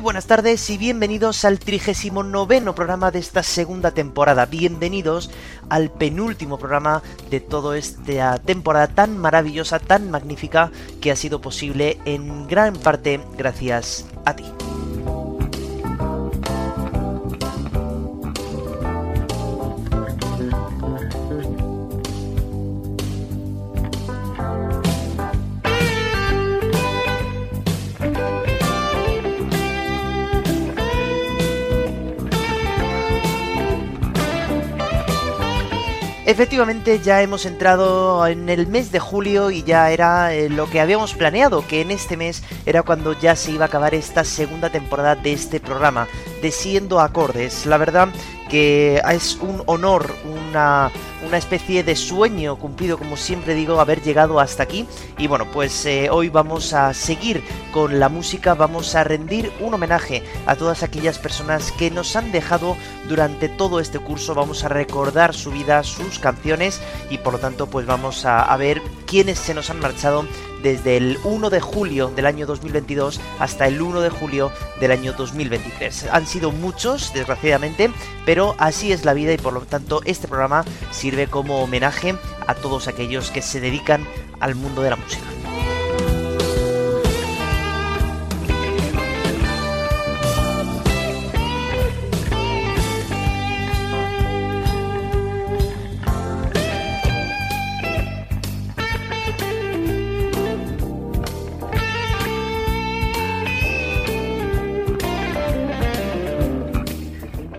Buenas tardes y bienvenidos al 39 programa de esta segunda temporada. Bienvenidos al penúltimo programa de toda esta temporada tan maravillosa, tan magnífica que ha sido posible en gran parte gracias a ti. Efectivamente ya hemos entrado en el mes de julio y ya era eh, lo que habíamos planeado, que en este mes era cuando ya se iba a acabar esta segunda temporada de este programa, de Siendo Acordes. La verdad que es un honor, una, una especie de sueño cumplido, como siempre digo, haber llegado hasta aquí. Y bueno, pues eh, hoy vamos a seguir con la música, vamos a rendir un homenaje a todas aquellas personas que nos han dejado durante todo este curso, vamos a recordar su vida, sus canciones y por lo tanto pues vamos a, a ver quiénes se nos han marchado desde el 1 de julio del año 2022 hasta el 1 de julio del año 2023. Han sido muchos, desgraciadamente, pero así es la vida y por lo tanto este programa sirve como homenaje a todos aquellos que se dedican al mundo de la música.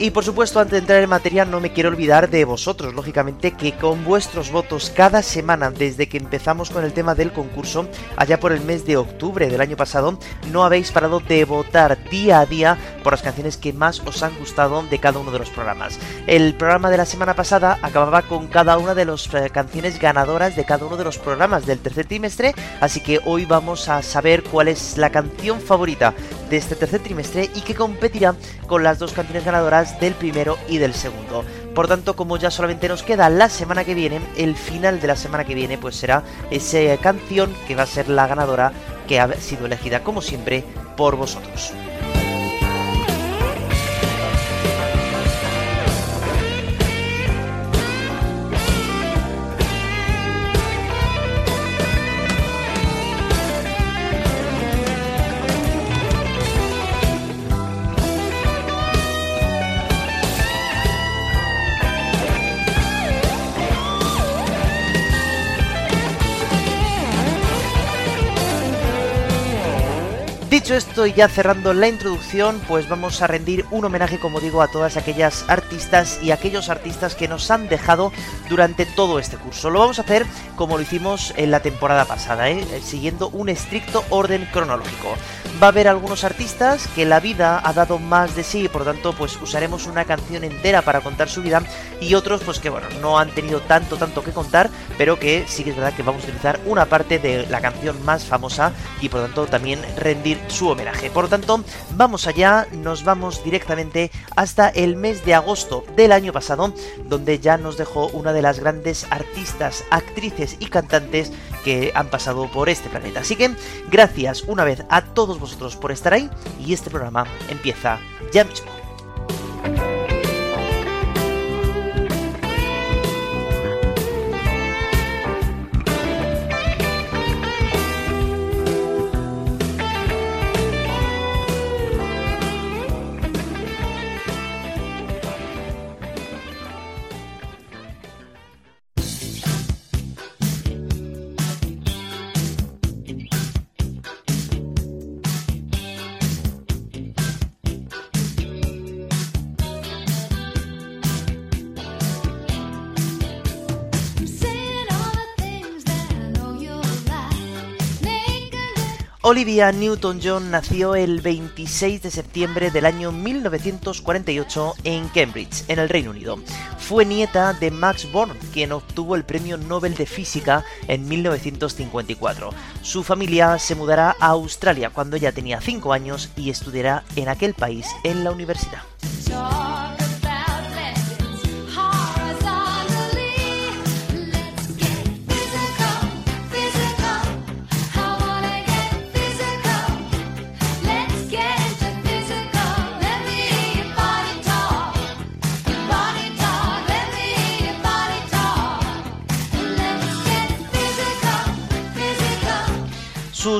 Y por supuesto, antes de entrar en materia, no me quiero olvidar de vosotros, lógicamente, que con vuestros votos cada semana, desde que empezamos con el tema del concurso, allá por el mes de octubre del año pasado, no habéis parado de votar día a día por las canciones que más os han gustado de cada uno de los programas. El programa de la semana pasada acababa con cada una de las eh, canciones ganadoras de cada uno de los programas del tercer trimestre, así que hoy vamos a saber cuál es la canción favorita de este tercer trimestre y que competirá con las dos canciones ganadoras del primero y del segundo. Por tanto, como ya solamente nos queda la semana que viene, el final de la semana que viene pues será esa canción que va a ser la ganadora que ha sido elegida como siempre por vosotros. Dicho esto y ya cerrando la introducción, pues vamos a rendir un homenaje, como digo, a todas aquellas artistas y aquellos artistas que nos han dejado durante todo este curso. Lo vamos a hacer como lo hicimos en la temporada pasada, ¿eh? siguiendo un estricto orden cronológico. Va a haber algunos artistas que la vida ha dado más de sí, por tanto, pues usaremos una canción entera para contar su vida, y otros, pues que bueno, no han tenido tanto, tanto que contar, pero que sí que es verdad que vamos a utilizar una parte de la canción más famosa y por tanto también rendir su homenaje. Por lo tanto, vamos allá, nos vamos directamente hasta el mes de agosto del año pasado, donde ya nos dejó una de las grandes artistas, actrices y cantantes que han pasado por este planeta. Así que gracias una vez a todos vosotros por estar ahí y este programa empieza ya mismo. Olivia Newton-John nació el 26 de septiembre del año 1948 en Cambridge, en el Reino Unido. Fue nieta de Max Born, quien obtuvo el Premio Nobel de Física en 1954. Su familia se mudará a Australia cuando ella tenía 5 años y estudiará en aquel país en la universidad.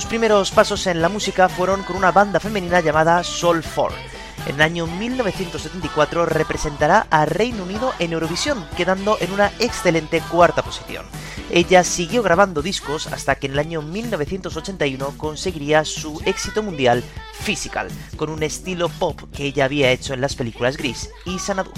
Sus primeros pasos en la música fueron con una banda femenina llamada Soul 4. En el año 1974 representará a Reino Unido en Eurovisión, quedando en una excelente cuarta posición. Ella siguió grabando discos hasta que en el año 1981 conseguiría su éxito mundial Physical, con un estilo pop que ella había hecho en las películas Gris y Sanadu.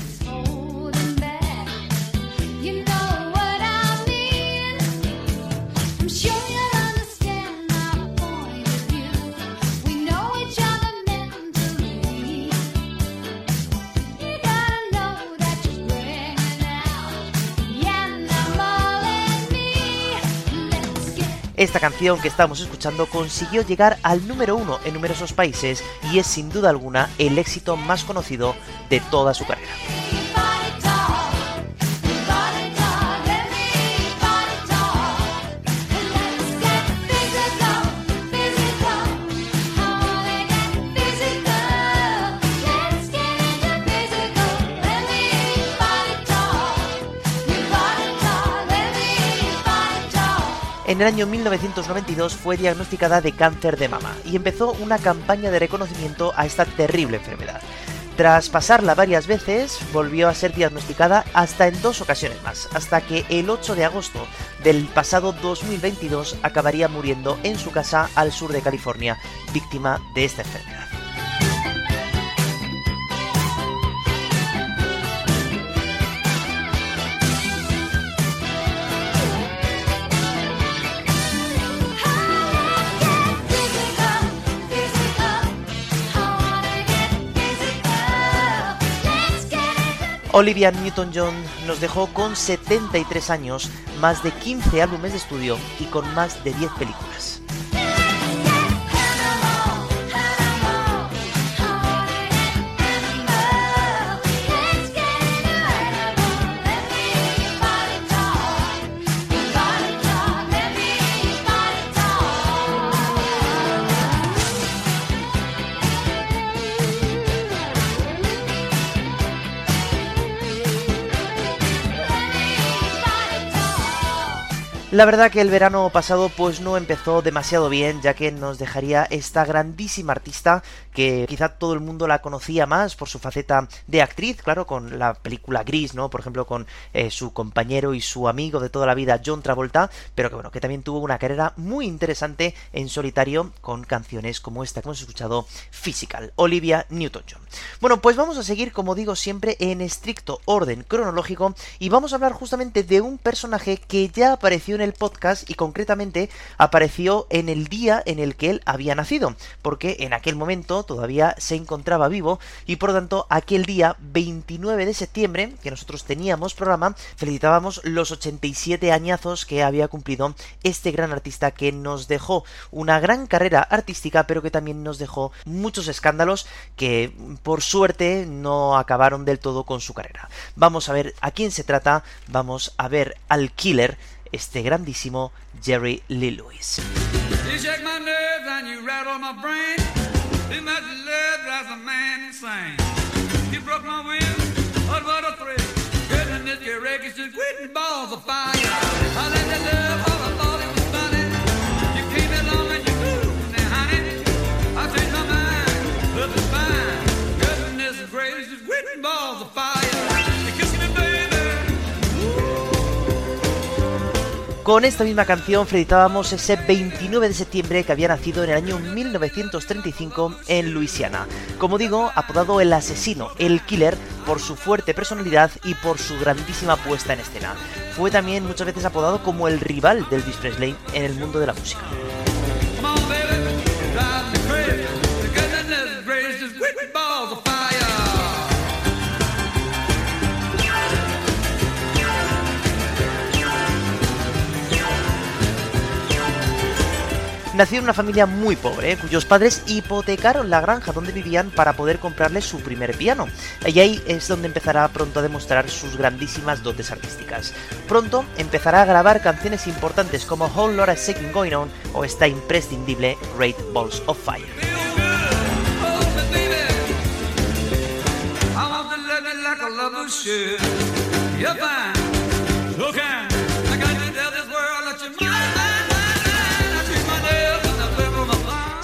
Esta canción que estamos escuchando consiguió llegar al número uno en numerosos países y es sin duda alguna el éxito más conocido de toda su carrera. En el año 1992 fue diagnosticada de cáncer de mama y empezó una campaña de reconocimiento a esta terrible enfermedad. Tras pasarla varias veces, volvió a ser diagnosticada hasta en dos ocasiones más, hasta que el 8 de agosto del pasado 2022 acabaría muriendo en su casa al sur de California, víctima de esta enfermedad. Olivia Newton-John nos dejó con 73 años, más de 15 álbumes de estudio y con más de 10 películas. La verdad que el verano pasado pues no empezó demasiado bien, ya que nos dejaría esta grandísima artista que quizá todo el mundo la conocía más por su faceta de actriz, claro, con la película Gris, ¿no? Por ejemplo, con eh, su compañero y su amigo de toda la vida, John Travolta, pero que bueno, que también tuvo una carrera muy interesante en solitario con canciones como esta que hemos escuchado, Physical, Olivia Newton-John. Bueno, pues vamos a seguir, como digo siempre, en estricto orden cronológico y vamos a hablar justamente de un personaje que ya apareció en el podcast y concretamente apareció en el día en el que él había nacido, porque en aquel momento todavía se encontraba vivo y por lo tanto aquel día 29 de septiembre que nosotros teníamos programa felicitábamos los 87 añazos que había cumplido este gran artista que nos dejó una gran carrera artística pero que también nos dejó muchos escándalos que por suerte no acabaron del todo con su carrera. Vamos a ver a quién se trata, vamos a ver al killer este grandísimo Jerry Lee Lewis. Con esta misma canción felicitábamos ese 29 de septiembre que había nacido en el año 1935 en Luisiana. Como digo, apodado el asesino, el killer, por su fuerte personalidad y por su grandísima puesta en escena. Fue también muchas veces apodado como el rival del Elvis Presley en el mundo de la música. Nació en una familia muy pobre, cuyos padres hipotecaron la granja donde vivían para poder comprarle su primer piano. Y ahí es donde empezará pronto a demostrar sus grandísimas dotes artísticas. Pronto empezará a grabar canciones importantes como Whole Lotta Second Going On o esta imprescindible Great Balls of Fire.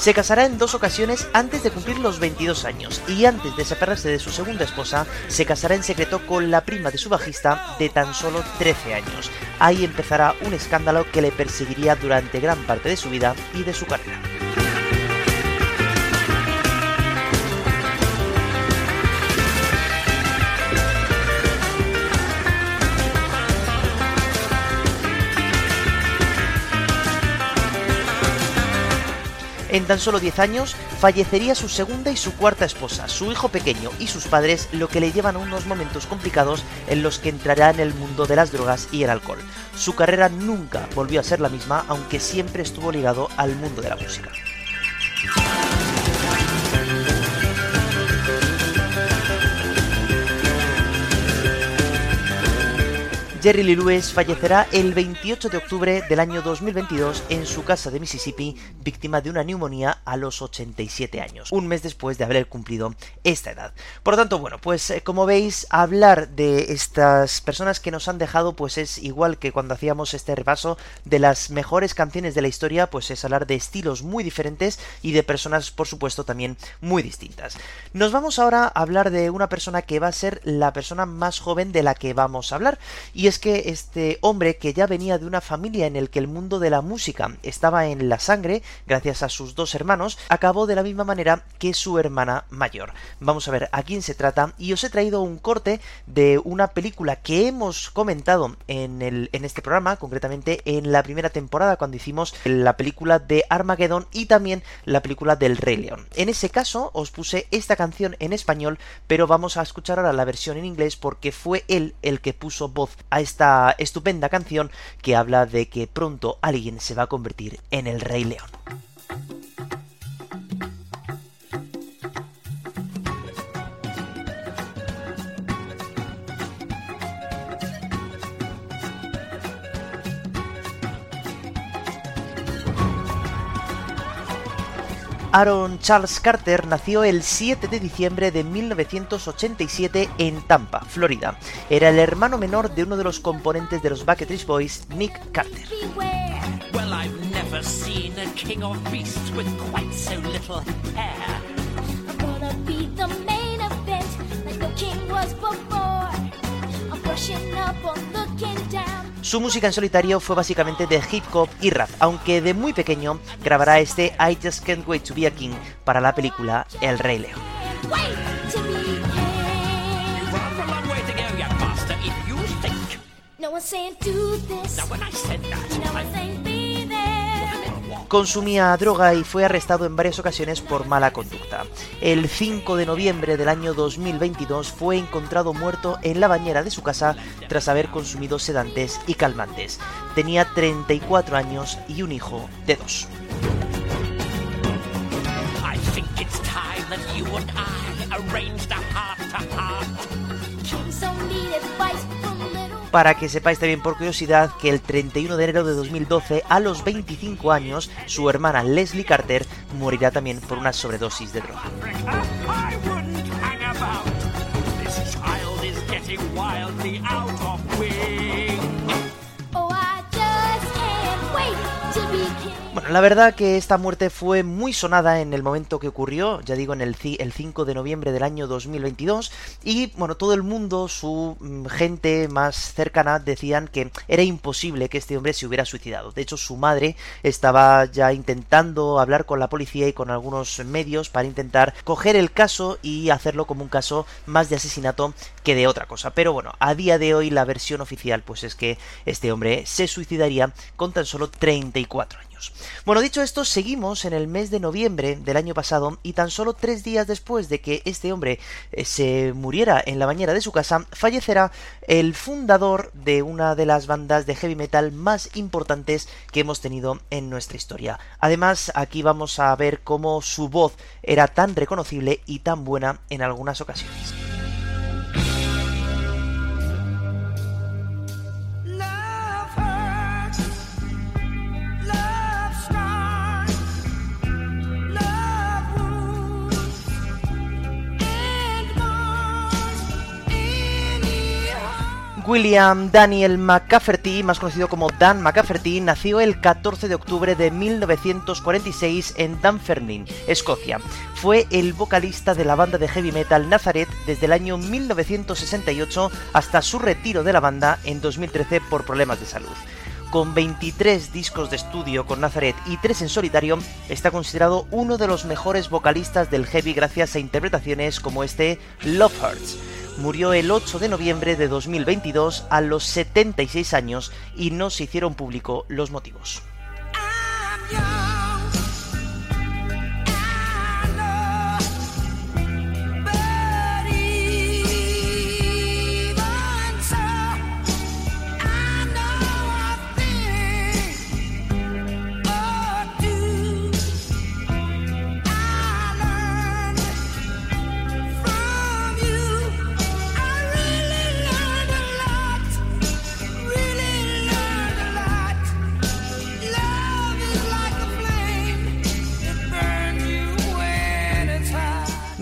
Se casará en dos ocasiones antes de cumplir los 22 años y antes de separarse de su segunda esposa, se casará en secreto con la prima de su bajista de tan solo 13 años. Ahí empezará un escándalo que le perseguiría durante gran parte de su vida y de su carrera. En tan solo 10 años fallecería su segunda y su cuarta esposa, su hijo pequeño y sus padres, lo que le llevan a unos momentos complicados en los que entrará en el mundo de las drogas y el alcohol. Su carrera nunca volvió a ser la misma, aunque siempre estuvo ligado al mundo de la música. Jerry Lee Lewis fallecerá el 28 de octubre del año 2022 en su casa de Mississippi, víctima de una neumonía a los 87 años, un mes después de haber cumplido esta edad. Por lo tanto, bueno, pues eh, como veis, hablar de estas personas que nos han dejado, pues es igual que cuando hacíamos este repaso de las mejores canciones de la historia, pues es hablar de estilos muy diferentes y de personas, por supuesto, también muy distintas. Nos vamos ahora a hablar de una persona que va a ser la persona más joven de la que vamos a hablar, y es que este hombre que ya venía de una familia en el que el mundo de la música estaba en la sangre, gracias a sus dos hermanos, acabó de la misma manera que su hermana mayor. Vamos a ver a quién se trata y os he traído un corte de una película que hemos comentado en, el, en este programa, concretamente en la primera temporada cuando hicimos la película de Armageddon y también la película del Rey León. En ese caso os puse esta canción en español, pero vamos a escuchar ahora la versión en inglés porque fue él el que puso voz a esta estupenda canción que habla de que pronto alguien se va a convertir en el Rey León. Aaron Charles Carter nació el 7 de diciembre de 1987 en Tampa, Florida. Era el hermano menor de uno de los componentes de los Backstreet Boys, Nick Carter. Su música en solitario fue básicamente de hip hop y rap, aunque de muy pequeño grabará este I Just Can't Wait to Be a King para la película El Rey León. Consumía droga y fue arrestado en varias ocasiones por mala conducta. El 5 de noviembre del año 2022 fue encontrado muerto en la bañera de su casa tras haber consumido sedantes y calmantes. Tenía 34 años y un hijo de dos. Para que sepáis también por curiosidad que el 31 de enero de 2012, a los 25 años, su hermana Leslie Carter morirá también por una sobredosis de droga. La verdad que esta muerte fue muy sonada en el momento que ocurrió, ya digo, en el, el 5 de noviembre del año 2022, y bueno, todo el mundo, su mm, gente más cercana, decían que era imposible que este hombre se hubiera suicidado. De hecho, su madre estaba ya intentando hablar con la policía y con algunos medios para intentar coger el caso y hacerlo como un caso más de asesinato que de otra cosa. Pero bueno, a día de hoy la versión oficial pues es que este hombre se suicidaría con tan solo 34 años. Bueno, dicho esto, seguimos en el mes de noviembre del año pasado y tan solo tres días después de que este hombre eh, se muriera en la bañera de su casa, fallecerá el fundador de una de las bandas de heavy metal más importantes que hemos tenido en nuestra historia. Además, aquí vamos a ver cómo su voz era tan reconocible y tan buena en algunas ocasiones. William Daniel McCafferty, más conocido como Dan McCafferty, nació el 14 de octubre de 1946 en Dunfermline, Escocia. Fue el vocalista de la banda de heavy metal Nazareth desde el año 1968 hasta su retiro de la banda en 2013 por problemas de salud con 23 discos de estudio con Nazareth y 3 en solitario, está considerado uno de los mejores vocalistas del heavy gracias a interpretaciones como este Love Hurts murió el 8 de noviembre de 2022 a los 76 años y no se hicieron público los motivos.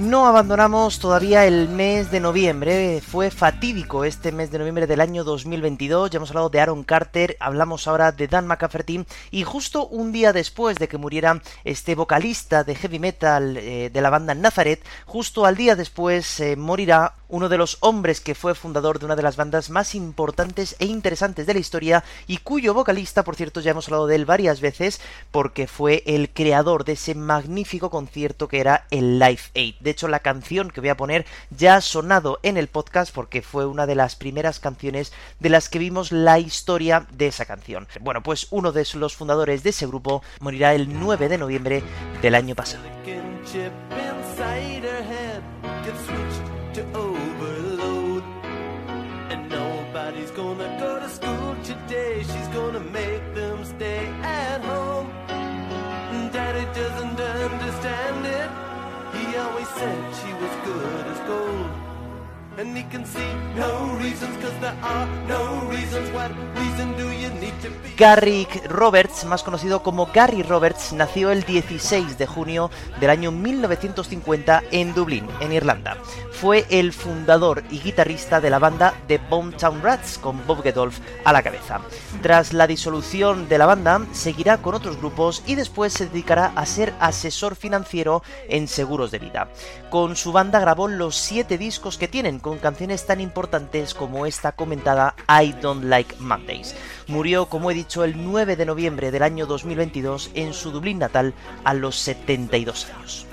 No abandonamos todavía el mes de noviembre, fue fatídico este mes de noviembre del año 2022, ya hemos hablado de Aaron Carter, hablamos ahora de Dan McCafferty y justo un día después de que muriera este vocalista de heavy metal eh, de la banda Nazareth, justo al día después eh, morirá uno de los hombres que fue fundador de una de las bandas más importantes e interesantes de la historia y cuyo vocalista, por cierto, ya hemos hablado de él varias veces porque fue el creador de ese magnífico concierto que era el Live Aid. De hecho, la canción que voy a poner ya ha sonado en el podcast porque fue una de las primeras canciones de las que vimos la historia de esa canción. Bueno, pues uno de los fundadores de ese grupo morirá el 9 de noviembre del año pasado. said she was good as gold. And he can see no reasons, cause there are no reasons. What reason do Garrick Roberts, más conocido como Gary Roberts, nació el 16 de junio del año 1950 en Dublín, en Irlanda. Fue el fundador y guitarrista de la banda The Boomtown Rats, con Bob Gedolf a la cabeza. Tras la disolución de la banda, seguirá con otros grupos y después se dedicará a ser asesor financiero en seguros de vida. Con su banda grabó los siete discos que tienen, con canciones tan importantes como esta comentada I Don't Like Mondays. Murió, como he dicho, el 9 de noviembre del año 2022 en su Dublín natal a los 72 años.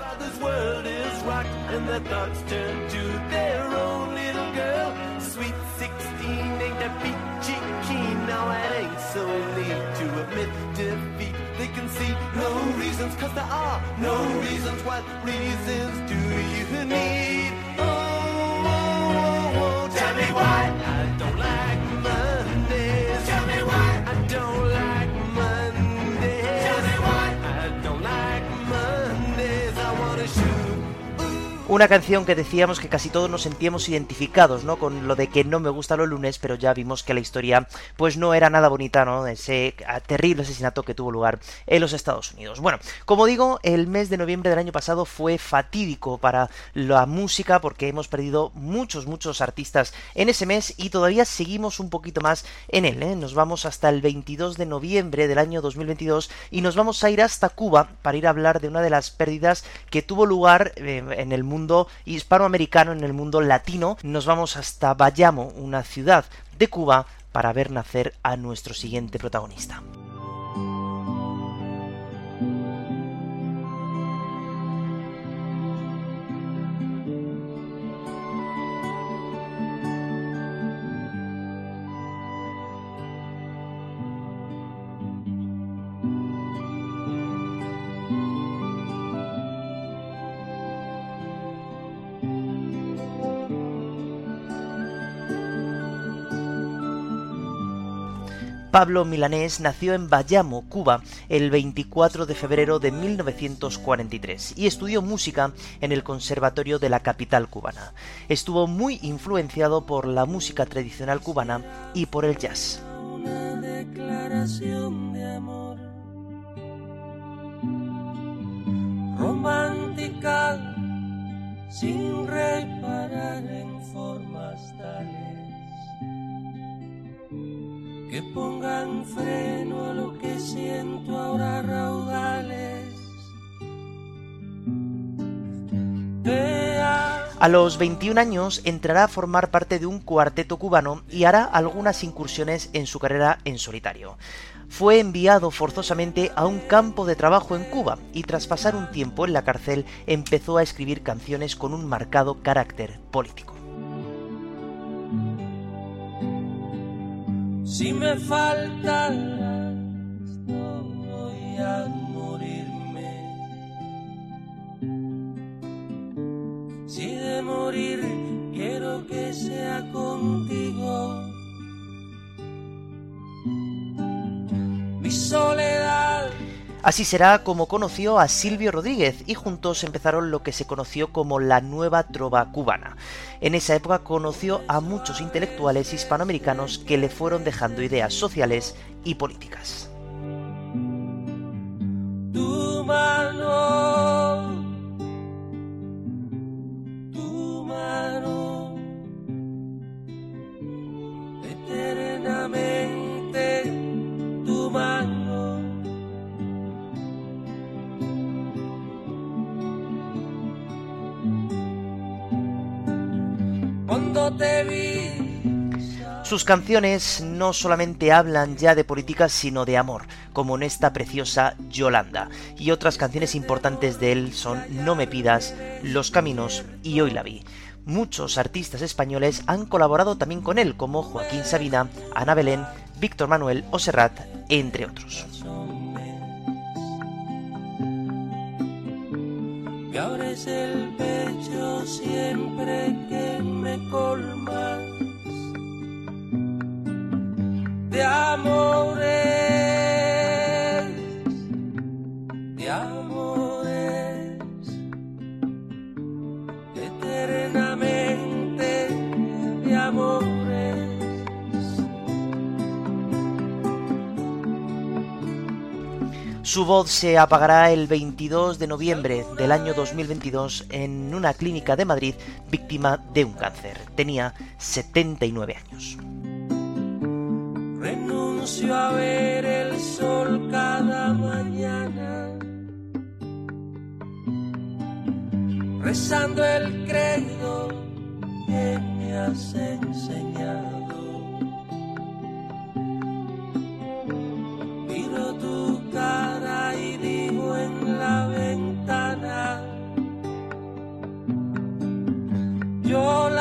Una canción que decíamos que casi todos nos sentíamos identificados, ¿no? Con lo de que no me gusta los lunes, pero ya vimos que la historia, pues no era nada bonita, ¿no? Ese terrible asesinato que tuvo lugar en los Estados Unidos. Bueno, como digo, el mes de noviembre del año pasado fue fatídico para la música porque hemos perdido muchos, muchos artistas en ese mes y todavía seguimos un poquito más en él, ¿eh? Nos vamos hasta el 22 de noviembre del año 2022 y nos vamos a ir hasta Cuba para ir a hablar de una de las pérdidas que tuvo lugar eh, en el mundo mundo hispanoamericano, en el mundo latino, nos vamos hasta Bayamo, una ciudad de Cuba, para ver nacer a nuestro siguiente protagonista. Pablo Milanés nació en Bayamo, Cuba, el 24 de febrero de 1943 y estudió música en el Conservatorio de la capital cubana. Estuvo muy influenciado por la música tradicional cubana y por el jazz. Una declaración de amor romántica sin reparar en formas pongan freno a lo que siento ahora raudales. A los 21 años entrará a formar parte de un cuarteto cubano y hará algunas incursiones en su carrera en solitario. Fue enviado forzosamente a un campo de trabajo en Cuba y tras pasar un tiempo en la cárcel empezó a escribir canciones con un marcado carácter político. Si me faltan no voy a morirme. Si de morir quiero que sea contigo. Mi soledad Así será como conoció a Silvio Rodríguez y juntos empezaron lo que se conoció como la nueva trova cubana. En esa época conoció a muchos intelectuales hispanoamericanos que le fueron dejando ideas sociales y políticas. tu mano, tu mano, tu mano. Sus canciones no solamente hablan ya de política, sino de amor, como en esta preciosa Yolanda. Y otras canciones importantes de él son No me pidas, Los caminos y Hoy la vi. Muchos artistas españoles han colaborado también con él, como Joaquín Sabina, Ana Belén, Víctor Manuel o Serrat, entre otros. Me abres el pecho siempre que me colmas. De amores, de amores, Su voz se apagará el 22 de noviembre del año 2022 en una clínica de Madrid víctima de un cáncer. Tenía 79 años. Renuncio a ver el sol cada mañana, rezando el credo que me has enseñado. Miro tu cara Yolanda.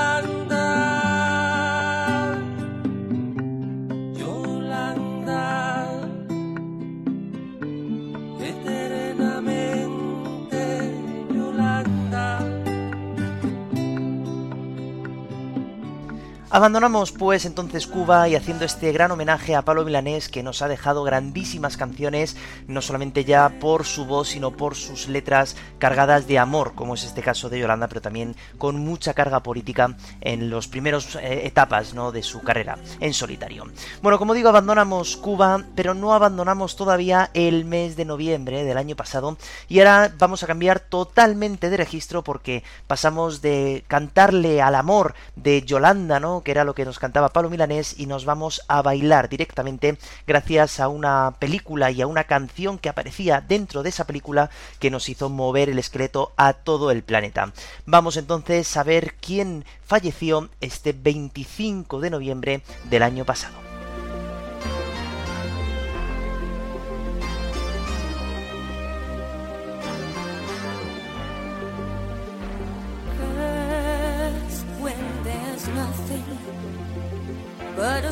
Abandonamos pues entonces Cuba y haciendo este gran homenaje a Pablo Milanés que nos ha dejado grandísimas canciones, no solamente ya por su voz, sino por sus letras cargadas de amor, como es este caso de Yolanda, pero también con mucha carga política en las primeras etapas ¿no? de su carrera en solitario. Bueno, como digo, abandonamos Cuba, pero no abandonamos todavía el mes de noviembre del año pasado y ahora vamos a cambiar totalmente de registro porque pasamos de cantarle al amor de Yolanda, ¿no? Que era lo que nos cantaba Pablo Milanés, y nos vamos a bailar directamente gracias a una película y a una canción que aparecía dentro de esa película que nos hizo mover el esqueleto a todo el planeta. Vamos entonces a ver quién falleció este 25 de noviembre del año pasado.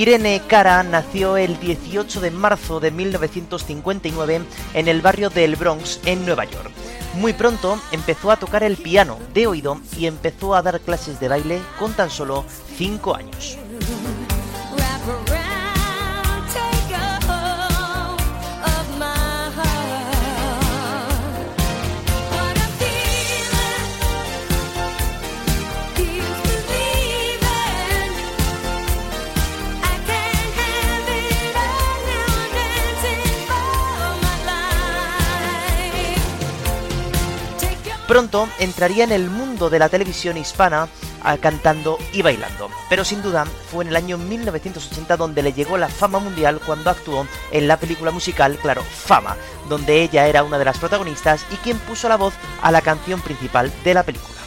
Irene Cara nació el 18 de marzo de 1959 en el barrio del Bronx, en Nueva York. Muy pronto empezó a tocar el piano de oído y empezó a dar clases de baile con tan solo 5 años. Pronto entraría en el mundo de la televisión hispana ah, cantando y bailando, pero sin duda fue en el año 1980 donde le llegó la fama mundial cuando actuó en la película musical, claro, Fama, donde ella era una de las protagonistas y quien puso la voz a la canción principal de la película.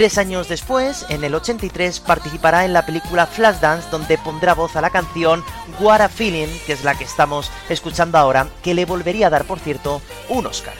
Tres años después, en el 83, participará en la película Flashdance, donde pondrá voz a la canción What a Feeling, que es la que estamos escuchando ahora, que le volvería a dar, por cierto, un Oscar.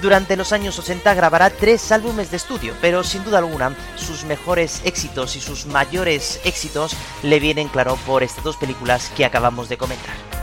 Durante los años 80 grabará tres álbumes de estudio, pero sin duda alguna sus mejores éxitos y sus mayores éxitos le vienen claro por estas dos películas que acabamos de comentar.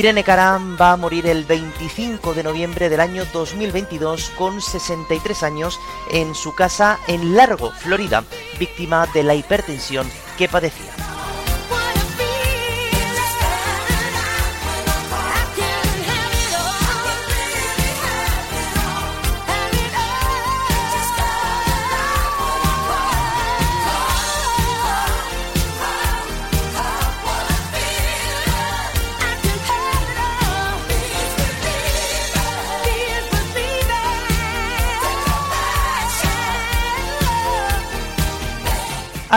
Irene Caram va a morir el 25 de noviembre del año 2022 con 63 años en su casa en Largo, Florida, víctima de la hipertensión que padecía.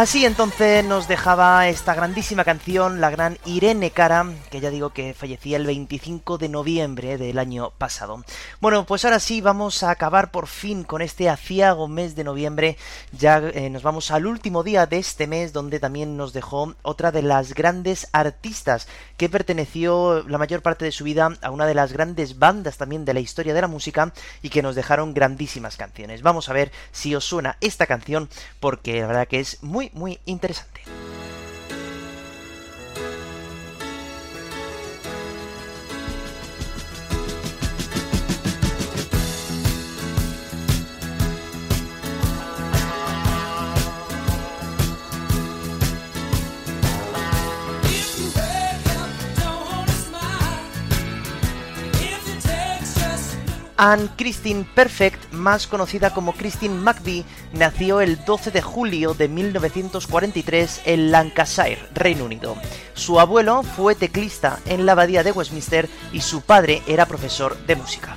Así entonces nos dejaba esta grandísima canción, la gran Irene Cara, que ya digo que fallecía el 25 de noviembre del año pasado. Bueno, pues ahora sí vamos a acabar por fin con este aciago mes de noviembre. Ya eh, nos vamos al último día de este mes, donde también nos dejó otra de las grandes artistas que perteneció la mayor parte de su vida a una de las grandes bandas también de la historia de la música y que nos dejaron grandísimas canciones. Vamos a ver si os suena esta canción, porque la verdad que es muy, muy interesante. Anne Christine Perfect, más conocida como Christine McVie, nació el 12 de julio de 1943 en Lancashire, Reino Unido. Su abuelo fue teclista en la abadía de Westminster y su padre era profesor de música.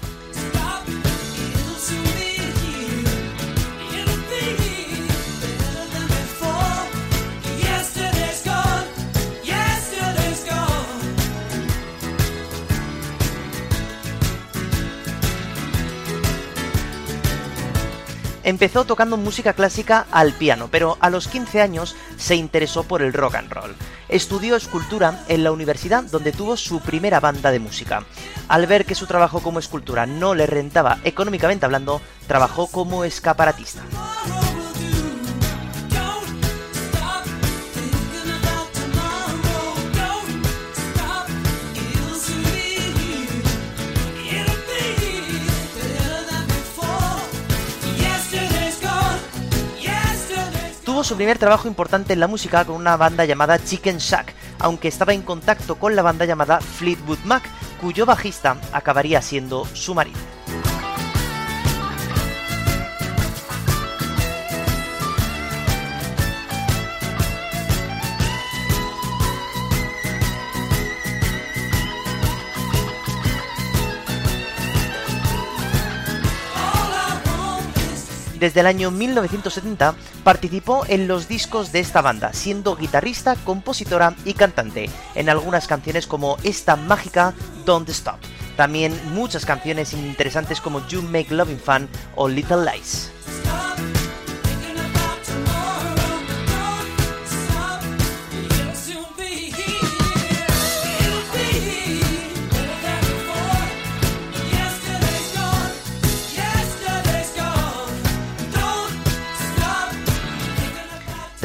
Empezó tocando música clásica al piano, pero a los 15 años se interesó por el rock and roll. Estudió escultura en la universidad donde tuvo su primera banda de música. Al ver que su trabajo como escultura no le rentaba económicamente hablando, trabajó como escaparatista. Tuvo su primer trabajo importante en la música con una banda llamada Chicken Shack, aunque estaba en contacto con la banda llamada Fleetwood Mac, cuyo bajista acabaría siendo su marido. Desde el año 1970 participó en los discos de esta banda, siendo guitarrista, compositora y cantante, en algunas canciones como esta mágica Don't Stop. También muchas canciones interesantes como You Make Loving Fun o Little Lies.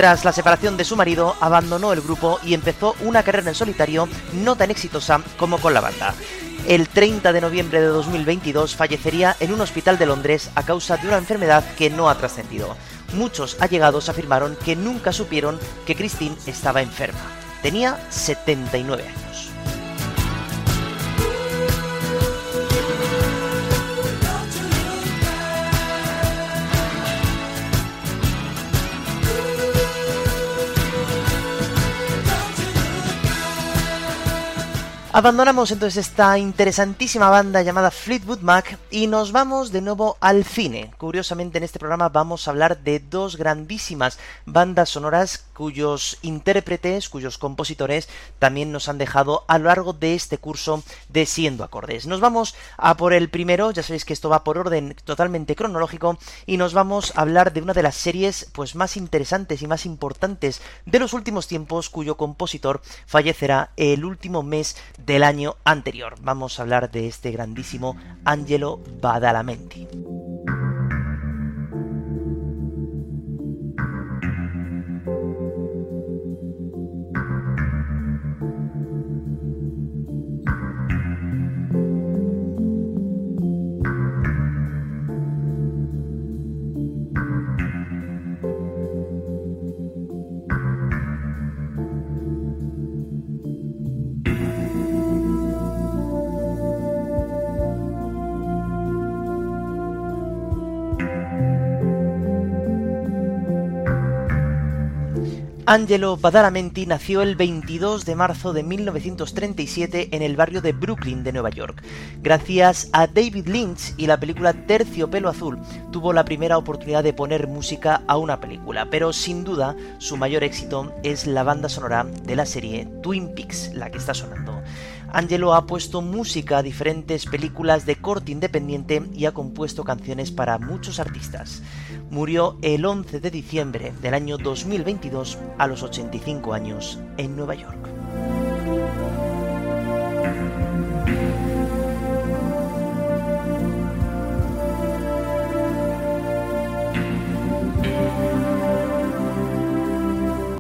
Tras la separación de su marido, abandonó el grupo y empezó una carrera en solitario no tan exitosa como con la banda. El 30 de noviembre de 2022 fallecería en un hospital de Londres a causa de una enfermedad que no ha trascendido. Muchos allegados afirmaron que nunca supieron que Christine estaba enferma. Tenía 79 años. Abandonamos entonces esta interesantísima banda llamada Fleetwood Mac y nos vamos de nuevo al cine. Curiosamente en este programa vamos a hablar de dos grandísimas bandas sonoras cuyos intérpretes, cuyos compositores también nos han dejado a lo largo de este curso de Siendo Acordes. Nos vamos a por el primero, ya sabéis que esto va por orden totalmente cronológico y nos vamos a hablar de una de las series pues más interesantes y más importantes de los últimos tiempos cuyo compositor fallecerá el último mes del año anterior. Vamos a hablar de este grandísimo Angelo Badalamenti. Angelo Badalamenti nació el 22 de marzo de 1937 en el barrio de Brooklyn de Nueva York. Gracias a David Lynch y la película Terciopelo Azul, tuvo la primera oportunidad de poner música a una película, pero sin duda su mayor éxito es la banda sonora de la serie Twin Peaks, la que está sonando. Angelo ha puesto música a diferentes películas de corte independiente y ha compuesto canciones para muchos artistas. Murió el 11 de diciembre del año 2022 a los 85 años en Nueva York.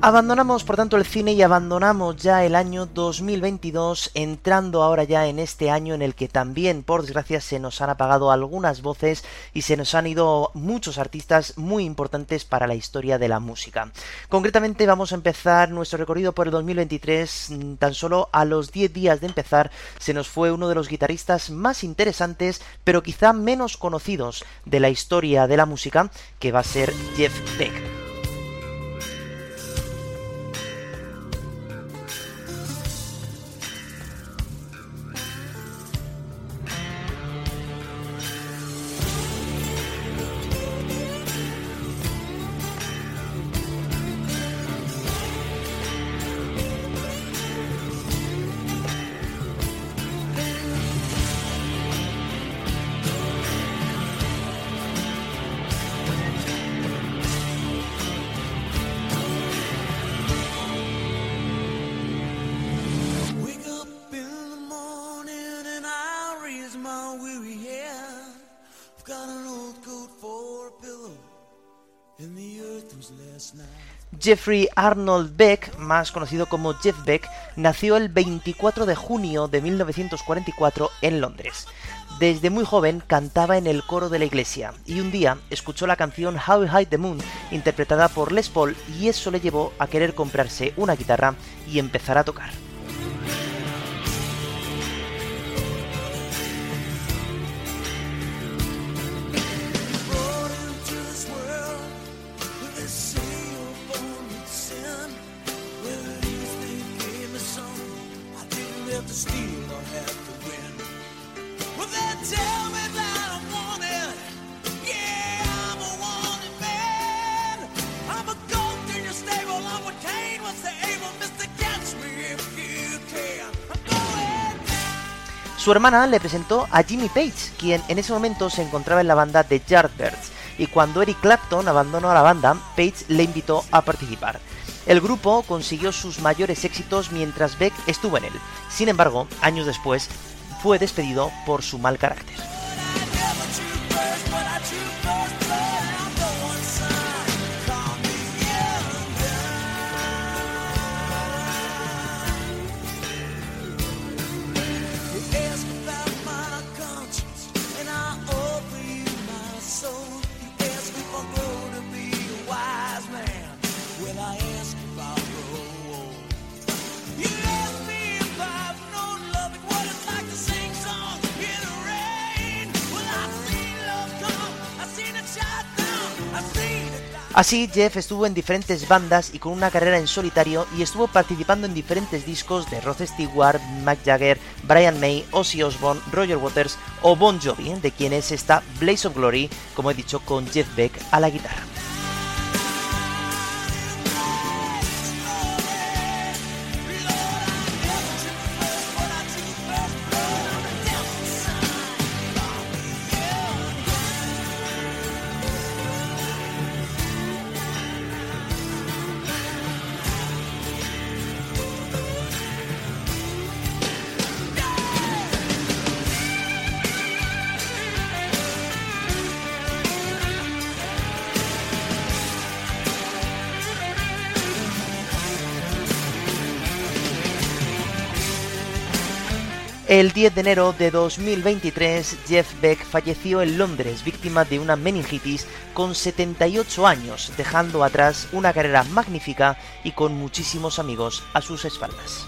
Abandonamos por tanto el cine y abandonamos ya el año 2022, entrando ahora ya en este año en el que también, por desgracia, se nos han apagado algunas voces y se nos han ido muchos artistas muy importantes para la historia de la música. Concretamente vamos a empezar nuestro recorrido por el 2023, mm, tan solo a los 10 días de empezar se nos fue uno de los guitarristas más interesantes, pero quizá menos conocidos de la historia de la música, que va a ser Jeff Beck. Jeffrey Arnold Beck, más conocido como Jeff Beck, nació el 24 de junio de 1944 en Londres. Desde muy joven cantaba en el coro de la iglesia y un día escuchó la canción How High the Moon interpretada por Les Paul y eso le llevó a querer comprarse una guitarra y empezar a tocar. A a. Su hermana le presentó a Jimmy Page, quien en ese momento se encontraba en la banda de Yardbirds, y cuando Eric Clapton abandonó la banda, Page le invitó a participar. El grupo consiguió sus mayores éxitos mientras Beck estuvo en él. Sin embargo, años después, fue despedido por su mal carácter. Así, Jeff estuvo en diferentes bandas y con una carrera en solitario y estuvo participando en diferentes discos de Rod Stewart, Mick Jagger, Brian May, Ozzy Osbourne, Roger Waters o Bon Jovi, de quienes está Blaze of Glory, como he dicho, con Jeff Beck a la guitarra. El 10 de enero de 2023, Jeff Beck falleció en Londres víctima de una meningitis con 78 años, dejando atrás una carrera magnífica y con muchísimos amigos a sus espaldas.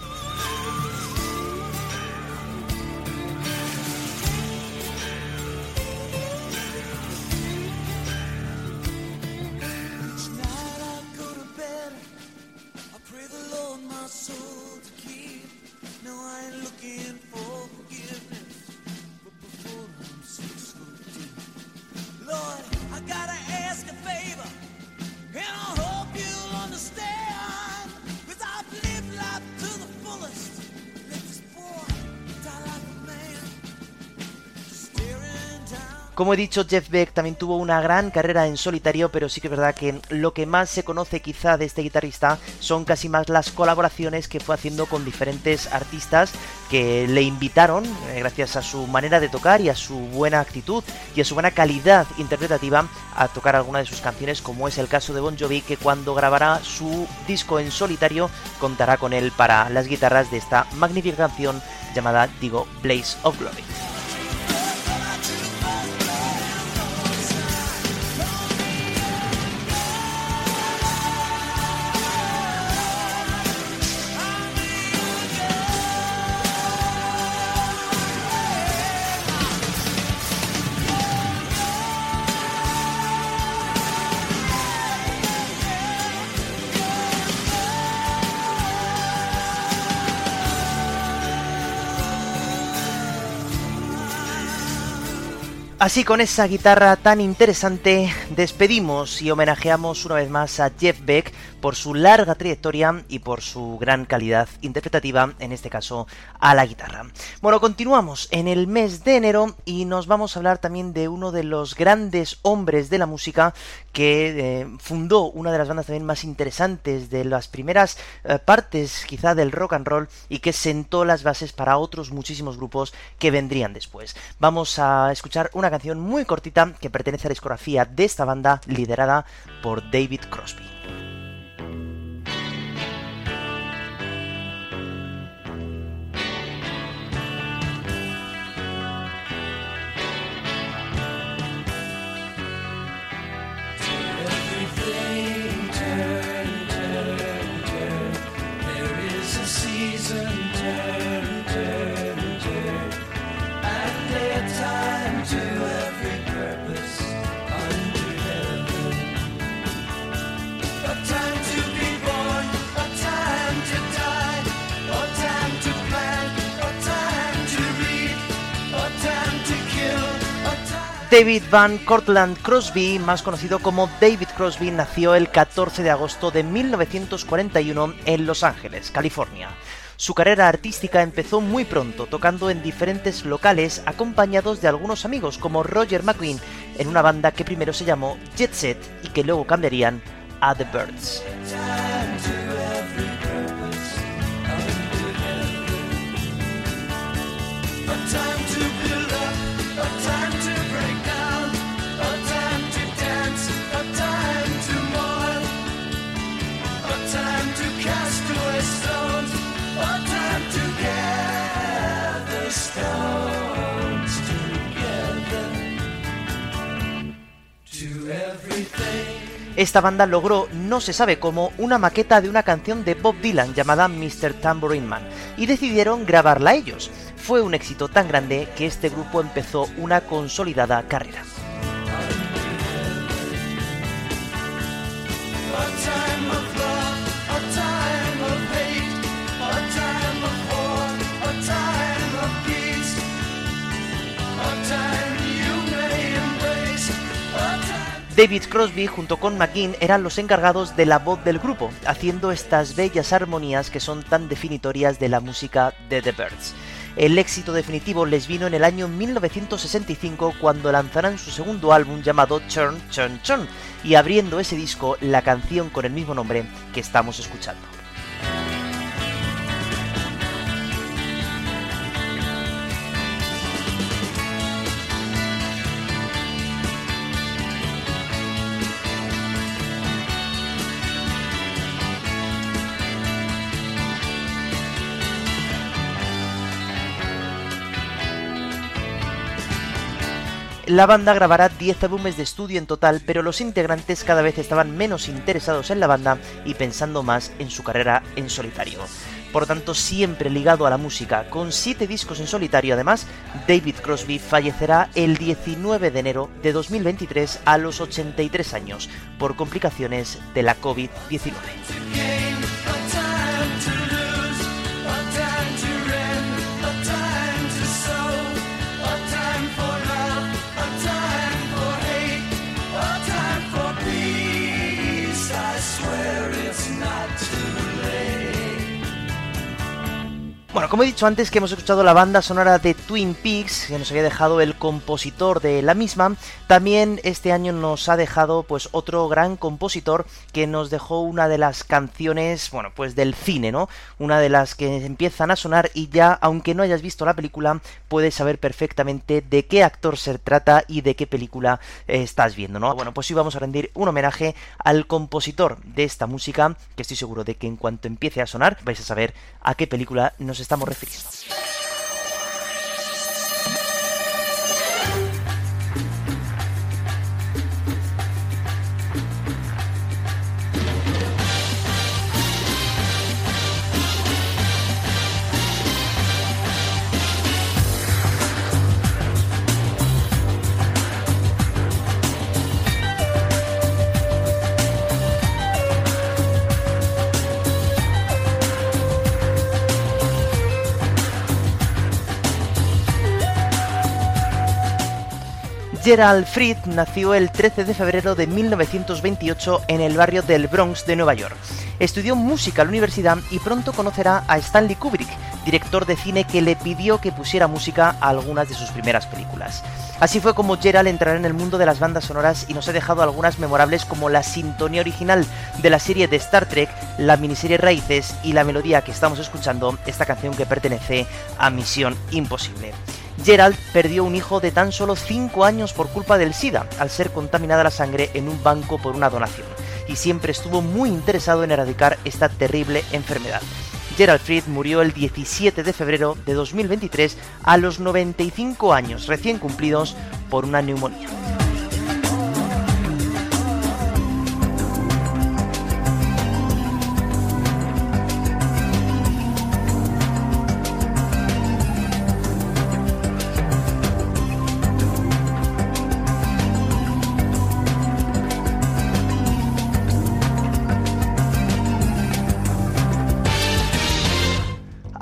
Como he dicho, Jeff Beck también tuvo una gran carrera en solitario, pero sí que es verdad que lo que más se conoce quizá de este guitarrista son casi más las colaboraciones que fue haciendo con diferentes artistas que le invitaron, eh, gracias a su manera de tocar y a su buena actitud y a su buena calidad interpretativa, a tocar alguna de sus canciones, como es el caso de Bon Jovi, que cuando grabará su disco en solitario contará con él para las guitarras de esta magnífica canción llamada, digo, Blaze of Glory. Así con esa guitarra tan interesante despedimos y homenajeamos una vez más a Jeff Beck por su larga trayectoria y por su gran calidad interpretativa, en este caso a la guitarra. Bueno, continuamos en el mes de enero y nos vamos a hablar también de uno de los grandes hombres de la música que eh, fundó una de las bandas también más interesantes de las primeras eh, partes quizá del rock and roll y que sentó las bases para otros muchísimos grupos que vendrían después. Vamos a escuchar una canción muy cortita que pertenece a la discografía de esta banda liderada por David Crosby. David Van Cortland Crosby, más conocido como David Crosby, nació el 14 de agosto de 1941 en Los Ángeles, California. Su carrera artística empezó muy pronto, tocando en diferentes locales acompañados de algunos amigos como Roger McQueen en una banda que primero se llamó Jet Set y que luego cambiarían a The Birds. Esta banda logró, no se sabe cómo, una maqueta de una canción de Bob Dylan llamada Mr. Tambourine Man y decidieron grabarla ellos. Fue un éxito tan grande que este grupo empezó una consolidada carrera. David Crosby junto con McGinn eran los encargados de la voz del grupo, haciendo estas bellas armonías que son tan definitorias de la música de The Birds. El éxito definitivo les vino en el año 1965 cuando lanzaron su segundo álbum llamado Churn Churn Churn y abriendo ese disco la canción con el mismo nombre que estamos escuchando. La banda grabará 10 álbumes de estudio en total, pero los integrantes cada vez estaban menos interesados en la banda y pensando más en su carrera en solitario. Por tanto, siempre ligado a la música, con 7 discos en solitario además, David Crosby fallecerá el 19 de enero de 2023 a los 83 años por complicaciones de la COVID-19. Bueno, como he dicho antes que hemos escuchado la banda sonora de Twin Peaks, que nos había dejado el compositor de la misma, también este año nos ha dejado pues otro gran compositor que nos dejó una de las canciones, bueno, pues del cine, ¿no? Una de las que empiezan a sonar y ya, aunque no hayas visto la película, puedes saber perfectamente de qué actor se trata y de qué película eh, estás viendo, ¿no? Bueno, pues hoy vamos a rendir un homenaje al compositor de esta música, que estoy seguro de que en cuanto empiece a sonar vais a saber a qué película nos estamos refiriendo. Gerald Fried nació el 13 de febrero de 1928 en el barrio del Bronx de Nueva York. Estudió música en la universidad y pronto conocerá a Stanley Kubrick, director de cine que le pidió que pusiera música a algunas de sus primeras películas. Así fue como Gerald entrará en el mundo de las bandas sonoras y nos ha dejado algunas memorables como la sintonía original de la serie de Star Trek, la miniserie Raíces y la melodía que estamos escuchando, esta canción que pertenece a Misión Imposible. Gerald perdió un hijo de tan solo 5 años por culpa del SIDA, al ser contaminada la sangre en un banco por una donación, y siempre estuvo muy interesado en erradicar esta terrible enfermedad. Gerald Fried murió el 17 de febrero de 2023 a los 95 años recién cumplidos por una neumonía.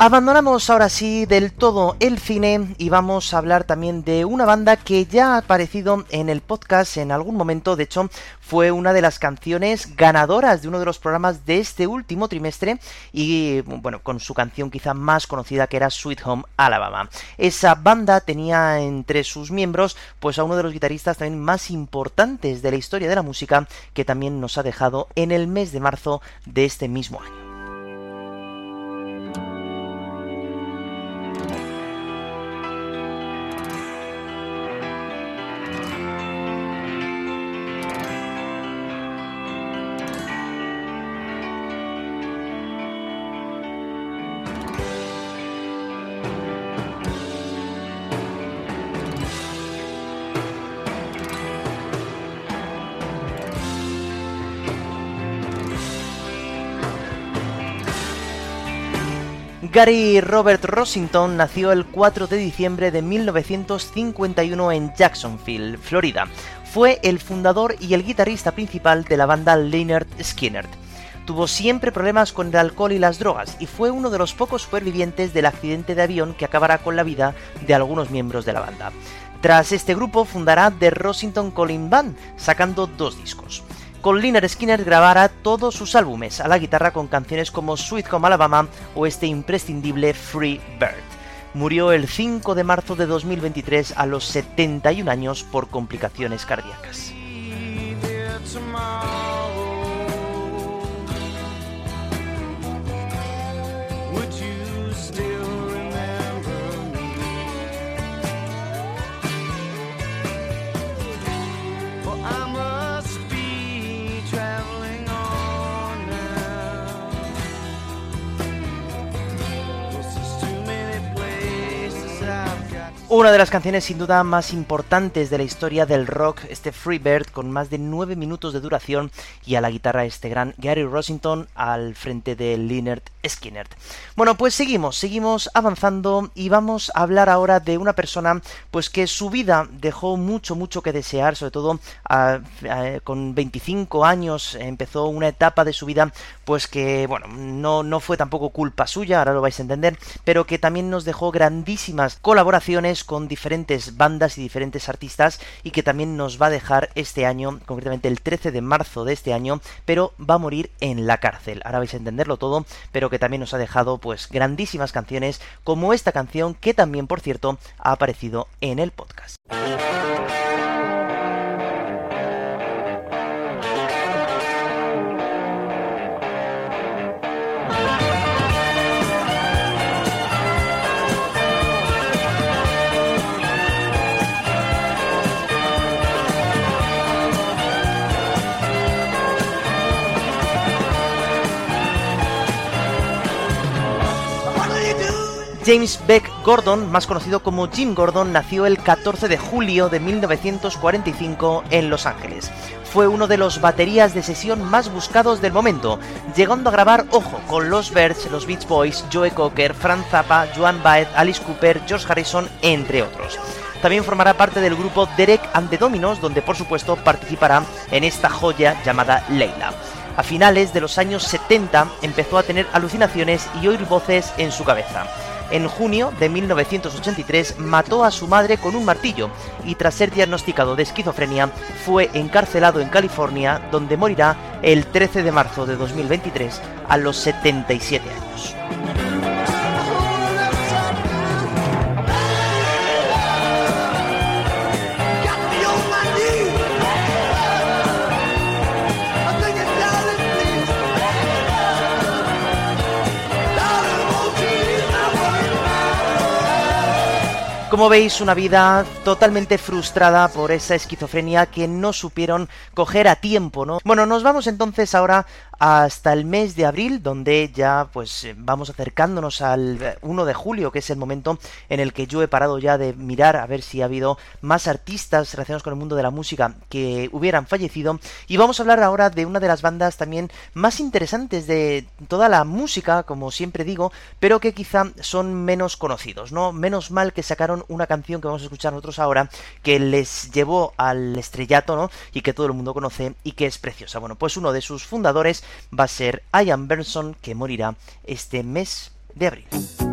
Abandonamos ahora sí del todo el cine y vamos a hablar también de una banda que ya ha aparecido en el podcast en algún momento, de hecho fue una de las canciones ganadoras de uno de los programas de este último trimestre y bueno, con su canción quizá más conocida que era Sweet Home Alabama. Esa banda tenía entre sus miembros pues a uno de los guitarristas también más importantes de la historia de la música que también nos ha dejado en el mes de marzo de este mismo año. Gary Robert Rossington nació el 4 de diciembre de 1951 en Jacksonville, Florida. Fue el fundador y el guitarrista principal de la banda Leonard Skinner. Tuvo siempre problemas con el alcohol y las drogas y fue uno de los pocos supervivientes del accidente de avión que acabará con la vida de algunos miembros de la banda. Tras este grupo fundará The Rossington Calling Band, sacando dos discos con Liner Skinner grabara todos sus álbumes a la guitarra con canciones como Sweet Home Alabama o este imprescindible Free Bird. Murió el 5 de marzo de 2023 a los 71 años por complicaciones cardíacas. Una de las canciones sin duda más importantes de la historia del rock, este Freebird, con más de 9 minutos de duración, y a la guitarra este gran Gary Rossington al frente de Leonard Skinner. Bueno, pues seguimos, seguimos avanzando y vamos a hablar ahora de una persona pues que su vida dejó mucho, mucho que desear, sobre todo con 25 años empezó una etapa de su vida pues que, bueno, no, no fue tampoco culpa suya, ahora lo vais a entender, pero que también nos dejó grandísimas colaboraciones con diferentes bandas y diferentes artistas y que también nos va a dejar este año, concretamente el 13 de marzo de este año, pero va a morir en la cárcel. Ahora vais a entenderlo todo, pero que también nos ha dejado pues grandísimas canciones como esta canción que también, por cierto, ha aparecido en el podcast. James Beck Gordon, más conocido como Jim Gordon, nació el 14 de julio de 1945 en Los Ángeles. Fue uno de los baterías de sesión más buscados del momento, llegando a grabar, ojo, con los Birds, los Beach Boys, Joe Cocker, Frank Zappa, Joan Baez, Alice Cooper, George Harrison, entre otros. También formará parte del grupo Derek and the Dominos, donde por supuesto participará en esta joya llamada Leila. A finales de los años 70 empezó a tener alucinaciones y oír voces en su cabeza. En junio de 1983 mató a su madre con un martillo y tras ser diagnosticado de esquizofrenia fue encarcelado en California donde morirá el 13 de marzo de 2023 a los 77 años. Como veis, una vida totalmente frustrada por esa esquizofrenia que no supieron coger a tiempo, ¿no? Bueno, nos vamos entonces ahora hasta el mes de abril, donde ya pues vamos acercándonos al 1 de julio, que es el momento en el que yo he parado ya de mirar a ver si ha habido más artistas relacionados con el mundo de la música que hubieran fallecido. Y vamos a hablar ahora de una de las bandas también más interesantes de toda la música, como siempre digo, pero que quizá son menos conocidos, ¿no? Menos mal que sacaron una canción que vamos a escuchar nosotros ahora que les llevó al estrellato, ¿no? Y que todo el mundo conoce y que es preciosa. Bueno, pues uno de sus fundadores va a ser Ian Benson, que morirá este mes de abril.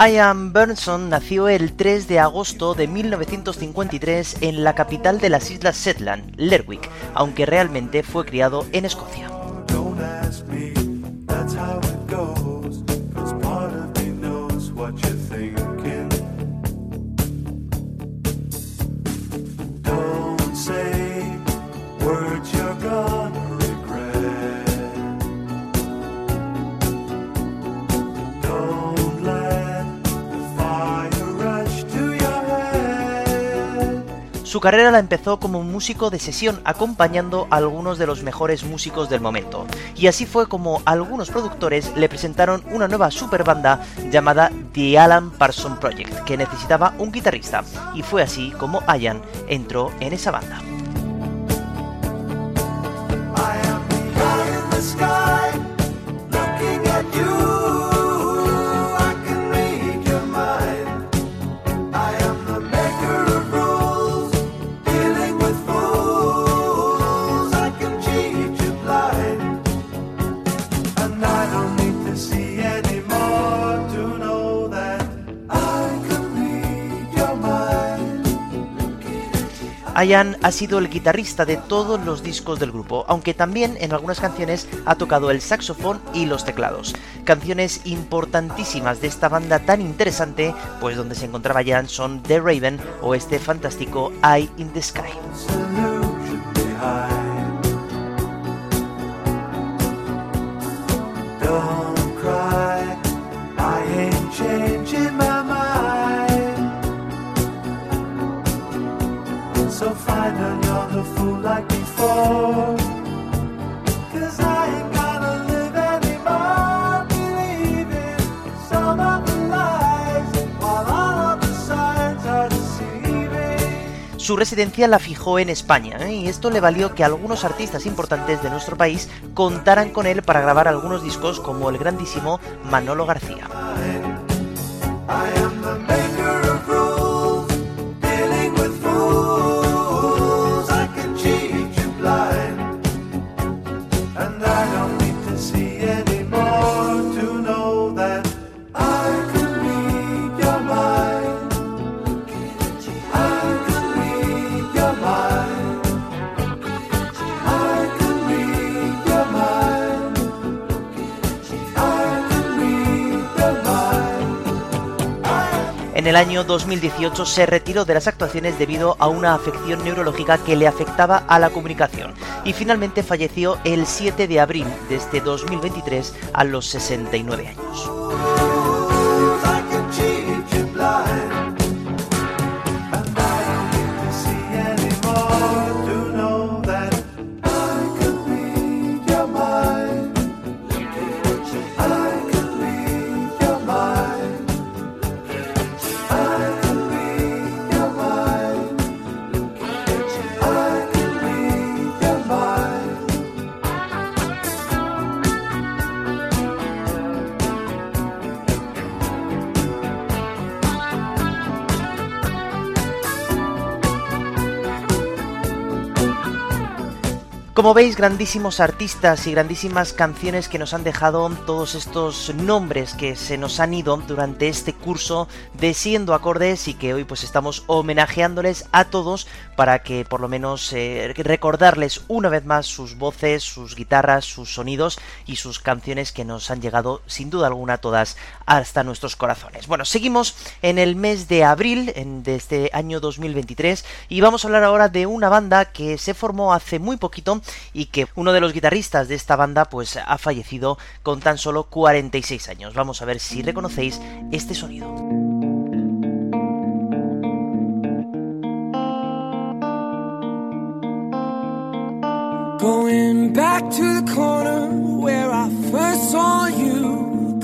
Ian Burnson nació el 3 de agosto de 1953 en la capital de las Islas Shetland, Lerwick, aunque realmente fue criado en Escocia. Su carrera la empezó como músico de sesión acompañando a algunos de los mejores músicos del momento. Y así fue como algunos productores le presentaron una nueva superbanda llamada The Alan Parsons Project, que necesitaba un guitarrista. Y fue así como Ian entró en esa banda. Ian ha sido el guitarrista de todos los discos del grupo, aunque también en algunas canciones ha tocado el saxofón y los teclados. Canciones importantísimas de esta banda tan interesante, pues donde se encontraba Ian son The Raven o este fantástico Eye in the Sky. So find another fool like before. Cause I ain't gonna live anymore believing some of the lies while all of the signs are deceiving. Su residencia la fijó en España ¿eh? y esto le valió que algunos artistas importantes de nuestro país contaran con él para grabar algunos discos como el grandísimo Manolo García. I am año 2018 se retiró de las actuaciones debido a una afección neurológica que le afectaba a la comunicación y finalmente falleció el 7 de abril de este 2023 a los 69 años. Como veis, grandísimos artistas y grandísimas canciones que nos han dejado todos estos nombres que se nos han ido durante este curso de Siendo Acordes y que hoy pues estamos homenajeándoles a todos para que por lo menos eh, recordarles una vez más sus voces, sus guitarras, sus sonidos y sus canciones que nos han llegado sin duda alguna todas hasta nuestros corazones. Bueno, seguimos en el mes de abril en- de este año 2023 y vamos a hablar ahora de una banda que se formó hace muy poquito y que uno de los guitarristas de esta banda pues ha fallecido con tan solo 46 años. Vamos a ver si reconocéis este sonido.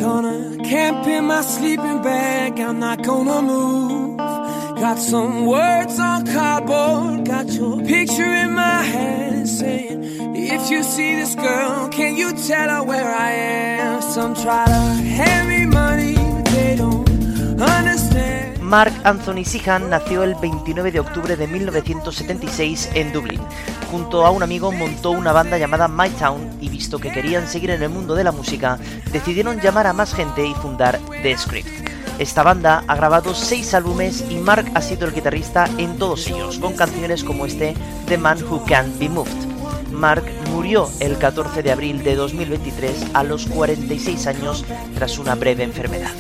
Gonna camp in my sleeping bag, I'm not gonna move. Got some words on cardboard, got your picture in my hand saying, If you see this girl, can you tell her where I am? Some try to hand me money, Mark Anthony Sihan nació el 29 de octubre de 1976 en Dublín. Junto a un amigo montó una banda llamada My Town y visto que querían seguir en el mundo de la música, decidieron llamar a más gente y fundar The Script. Esta banda ha grabado seis álbumes y Mark ha sido el guitarrista en todos ellos, con canciones como este The Man Who Can't Be Moved. Mark murió el 14 de abril de 2023 a los 46 años tras una breve enfermedad.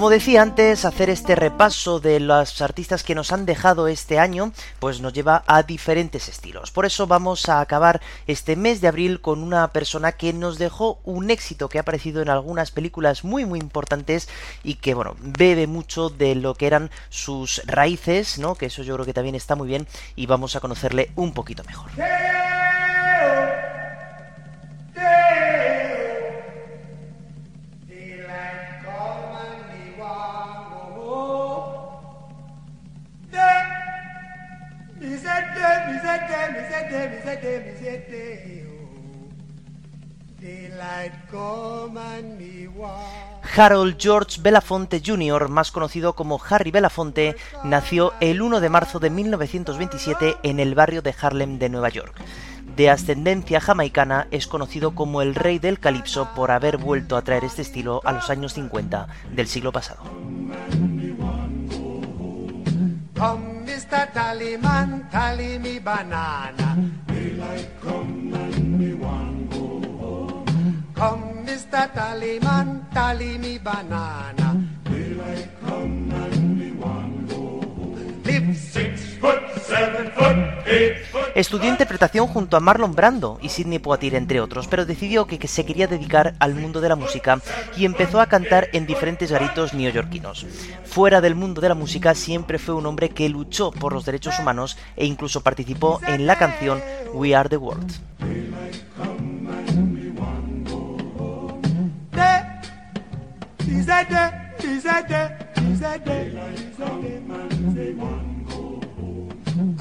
Como decía antes, hacer este repaso de los artistas que nos han dejado este año, pues nos lleva a diferentes estilos. Por eso vamos a acabar este mes de abril con una persona que nos dejó un éxito que ha aparecido en algunas películas muy muy importantes y que bueno, bebe mucho de lo que eran sus raíces, ¿no? Que eso yo creo que también está muy bien y vamos a conocerle un poquito mejor. Harold George Belafonte Jr., más conocido como Harry Belafonte, nació el 1 de marzo de 1927 en el barrio de Harlem de Nueva York. De ascendencia jamaicana, es conocido como el rey del calipso por haber vuelto a traer este estilo a los años 50 del siglo pasado. Mr. Tallyman, tally me banana. Daylight come and me want go home. Come, Mr. Tallyman, tally me banana. Daylight come and me want go home. Live six Estudió interpretación junto a Marlon Brando y Sidney Poitier, entre otros, pero decidió que se quería dedicar al mundo de la música y empezó a cantar en diferentes garitos neoyorquinos. Fuera del mundo de la música siempre fue un hombre que luchó por los derechos humanos e incluso participó en la canción We Are the World.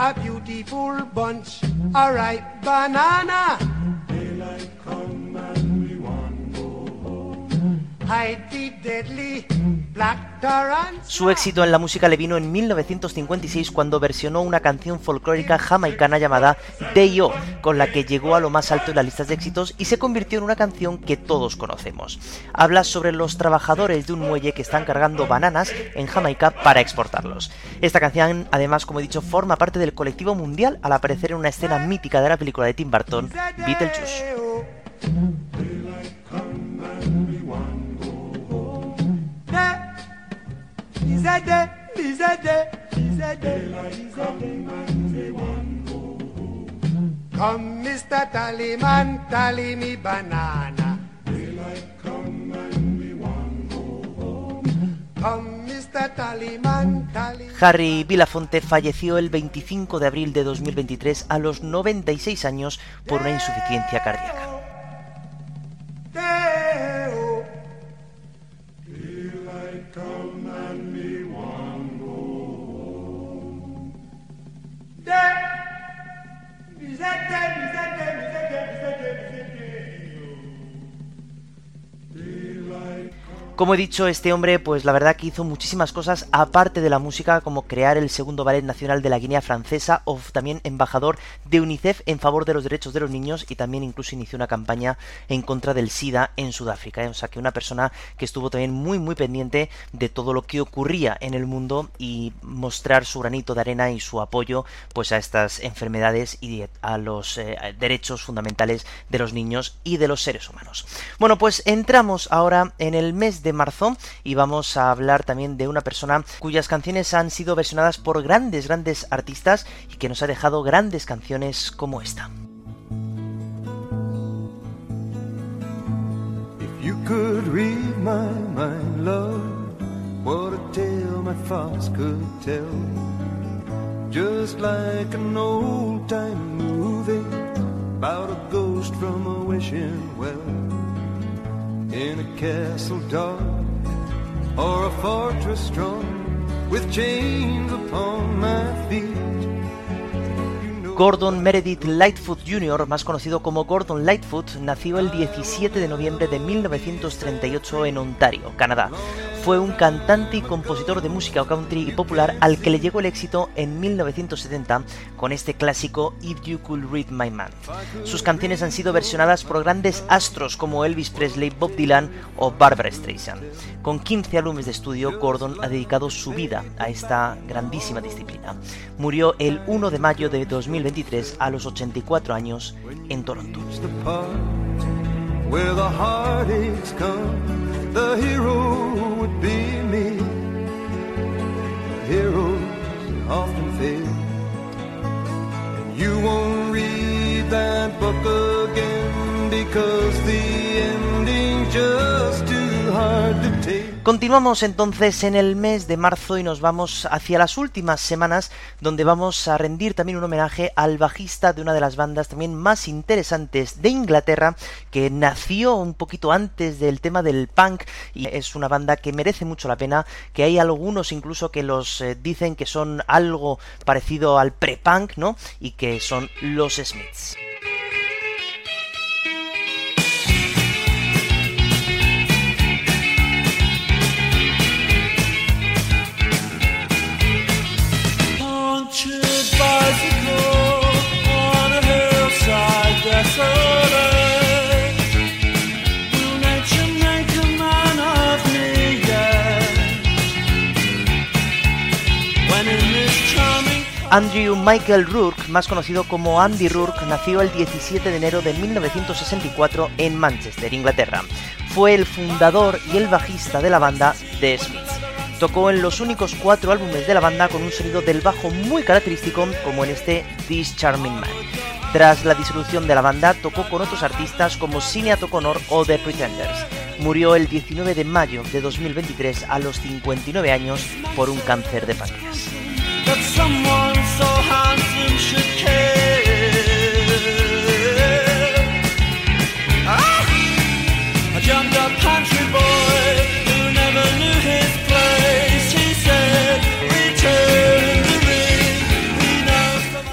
A beautiful bunch, a ripe banana. Daylight come and we want go home. Hide the deadly. Su éxito en la música le vino en 1956 cuando versionó una canción folclórica jamaicana llamada Day-O, con la que llegó a lo más alto en las listas de éxitos y se convirtió en una canción que todos conocemos. Habla sobre los trabajadores de un muelle que están cargando bananas en Jamaica para exportarlos. Esta canción, además, como he dicho, forma parte del colectivo mundial al aparecer en una escena mítica de la película de Tim Burton, Beetlejuice. Mr. Tallyman, tally Harry Belafonte falleció el 25 de abril de 2023 a los 96 años por una insuficiencia cardíaca. He Como he dicho, este hombre, pues la verdad que hizo muchísimas cosas aparte de la música, como crear el segundo ballet nacional de la Guinea Francesa, o también embajador de UNICEF en favor de los derechos de los niños, y también incluso inició una campaña en contra del SIDA en Sudáfrica. ¿eh? O sea que una persona que estuvo también muy muy pendiente de todo lo que ocurría en el mundo y mostrar su granito de arena y su apoyo pues a estas enfermedades y a los eh, derechos fundamentales de los niños y de los seres humanos. Bueno, pues entramos ahora en el mes de marzo y vamos a hablar también de una persona cuyas canciones han sido versionadas por grandes, grandes artistas y que nos ha dejado grandes canciones como esta. If you could read my mind, love, what a tale my thoughts could tell. Just like an old time movie about a ghost from a wishing well. In a castle dark or a fortress strong with chains upon my feet. Gordon Meredith Lightfoot Jr., más conocido como Gordon Lightfoot, nació el 17 de noviembre de 1938 en Ontario, Canadá. Fue un cantante y compositor de música country y popular al que le llegó el éxito en 1970 con este clásico If You Could Read My Mind. Sus canciones han sido versionadas por grandes astros como Elvis Presley, Bob Dylan o Barbara Streisand. Con 15 álbumes de estudio, Gordon ha dedicado su vida a esta grandísima disciplina. Murió el 1 de mayo de 2023 a los 84 años en Toronto. Where the heartaches come. The hero would be me. Heroes often fail. And you won't read that book again because the ending just Continuamos entonces en el mes de marzo y nos vamos hacia las últimas semanas donde vamos a rendir también un homenaje al bajista de una de las bandas también más interesantes de Inglaterra que nació un poquito antes del tema del punk y es una banda que merece mucho la pena, que hay algunos incluso que los eh, dicen que son algo parecido al pre-punk, ¿no? Y que son los Smiths. Andrew Michael Rourke, más conocido como Andy Rourke, nació el 17 de enero de 1964 en Manchester, Inglaterra. Fue el fundador y el bajista de la banda The Smiths. Tocó en los únicos cuatro álbumes de la banda con un sonido del bajo muy característico, como en este This Charming Man. Tras la disolución de la banda, tocó con otros artistas como Sinead O'Connor o The Pretenders. Murió el 19 de mayo de 2023 a los 59 años por un cáncer de páncreas. jumped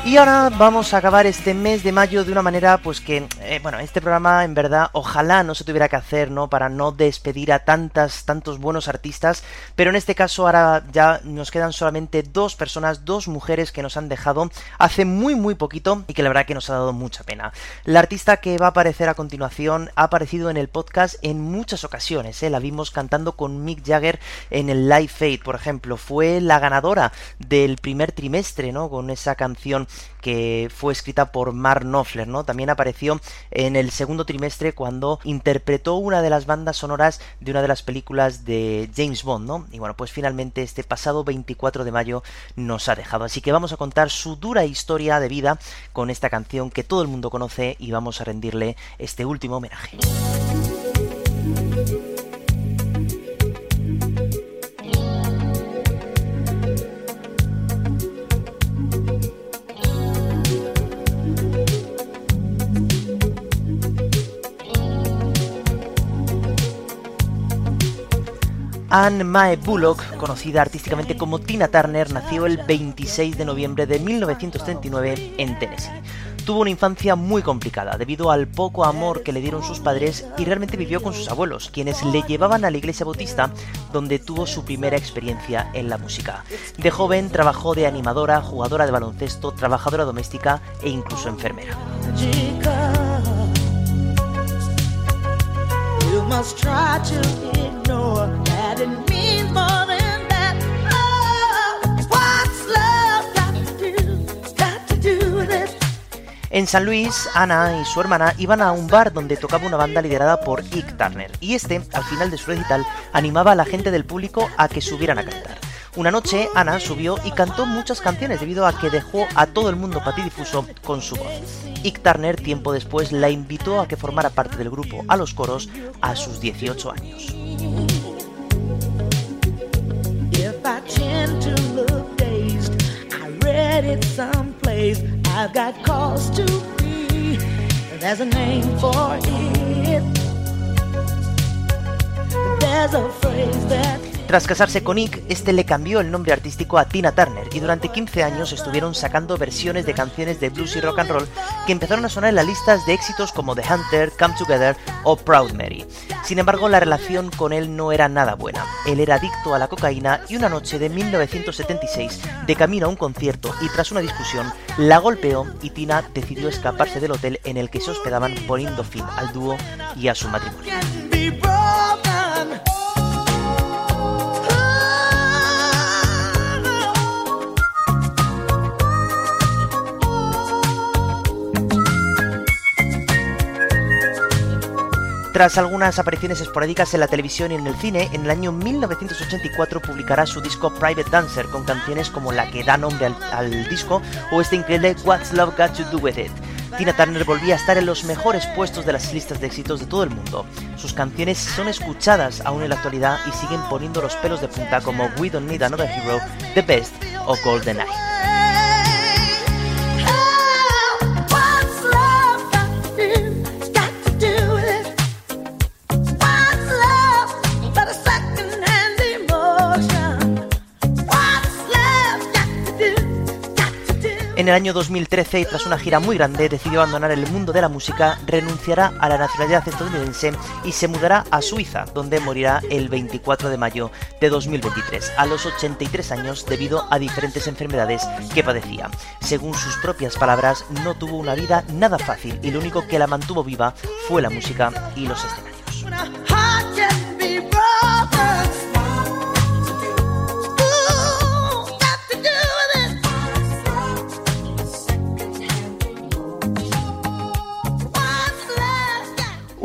Y ahora vamos a acabar este mes de mayo de una manera, pues que, eh, bueno, este programa en verdad ojalá no se tuviera que hacer, ¿no? Para no despedir a tantas, tantos buenos artistas, pero en este caso ahora ya nos quedan solamente dos personas, dos mujeres que nos han dejado hace muy muy poquito y que la verdad que nos ha dado mucha pena. La artista que va a aparecer a continuación ha aparecido en el podcast en muchas ocasiones, ¿eh? La vimos cantando con Mick Jagger en el Live Aid, por ejemplo, fue la ganadora del primer trimestre, ¿no? Con esa canción que fue escrita por Mark Knopfler, ¿no? También apareció en el segundo trimestre cuando interpretó una de las bandas sonoras de una de las películas de James Bond, ¿no? Y bueno, pues finalmente este pasado 24 de mayo nos ha dejado. Así que vamos a contar su dura historia de vida con esta canción que todo el mundo conoce y vamos a rendirle este último homenaje. Anne Mae Bullock, conocida artísticamente como Tina Turner, nació el 26 de noviembre de 1939 en Tennessee. Tuvo una infancia muy complicada debido al poco amor que le dieron sus padres y realmente vivió con sus abuelos, quienes le llevaban a la iglesia bautista donde tuvo su primera experiencia en la música. De joven trabajó de animadora, jugadora de baloncesto, trabajadora doméstica e incluso enfermera. Oh. En San Luis, Ana y su hermana iban a un bar donde tocaba una banda liderada por Ike Turner, y este, al final de su recital, animaba a la gente del público a que subieran a cantar. Una noche, Ana subió y cantó muchas canciones debido a que dejó a todo el mundo patidifuso con su voz. Ike Turner, tiempo después, la invitó a que formara parte del grupo a los coros a sus 18 años. Tend to look dazed, I read it someplace. I've got cause to be. There's a name for it. There's a phrase that Tras casarse con Nick, este le cambió el nombre artístico a Tina Turner y durante 15 años estuvieron sacando versiones de canciones de blues y rock and roll que empezaron a sonar en las listas de éxitos como The Hunter, Come Together o Proud Mary. Sin embargo, la relación con él no era nada buena. Él era adicto a la cocaína y una noche de 1976, de camino a un concierto y tras una discusión, la golpeó y Tina decidió escaparse del hotel en el que se hospedaban poniendo fin al dúo y a su matrimonio. Tras algunas apariciones esporádicas en la televisión y en el cine, en el año 1984 publicará su disco Private Dancer con canciones como la que da nombre al, disco o este increíble What's Love Got to Do With It. Tina Turner volvía a estar en los mejores puestos de las listas de éxitos de todo el mundo. Sus canciones son escuchadas aún en la actualidad y siguen poniendo los pelos de punta como We Don't Need Another Hero, The Best o Golden Eye. En el año 2013, y tras una gira muy grande, decidió abandonar el mundo de la música, renunciará a la nacionalidad estadounidense y se mudará a Suiza, donde morirá el 24 de mayo de 2023, a los 83 años debido a diferentes enfermedades que padecía. Según sus propias palabras, no tuvo una vida nada fácil y lo único que la mantuvo viva fue la música y los escenarios.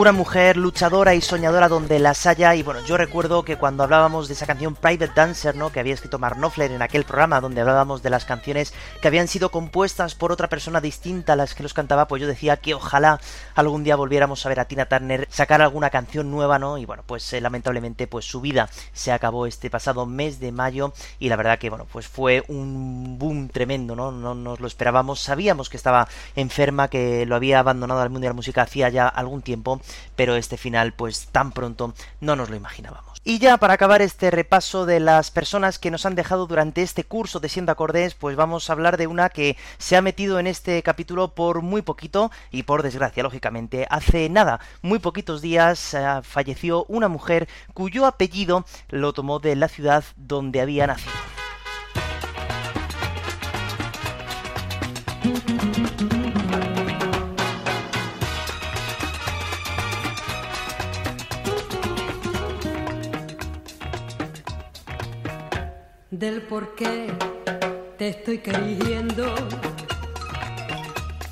Una mujer luchadora y soñadora donde las haya y bueno, yo recuerdo que cuando hablábamos de esa canción Private Dancer, ¿no? Que había escrito Mark Knopfler en aquel programa donde hablábamos de las canciones que habían sido compuestas por otra persona distinta a las que los cantaba, pues yo decía que ojalá algún día volviéramos a ver a Tina Turner sacar alguna canción nueva, ¿no? Y bueno, pues eh, lamentablemente pues su vida se acabó este pasado mes de mayo y la verdad que bueno, pues fue un boom tremendo, ¿no? No nos lo esperábamos, sabíamos que estaba enferma, que lo había abandonado al mundo de la música hacía ya algún tiempo, pero este final pues tan pronto no nos lo imaginábamos. Y ya para acabar este repaso de las personas que nos han dejado durante este curso de Siendo Acordes, pues vamos a hablar de una que se ha metido en este capítulo por muy poquito y por desgracia, lógicamente. Hace nada, muy poquitos días, eh, falleció una mujer cuyo apellido lo tomó de la ciudad donde había nacido. Por qué te estoy queriendo.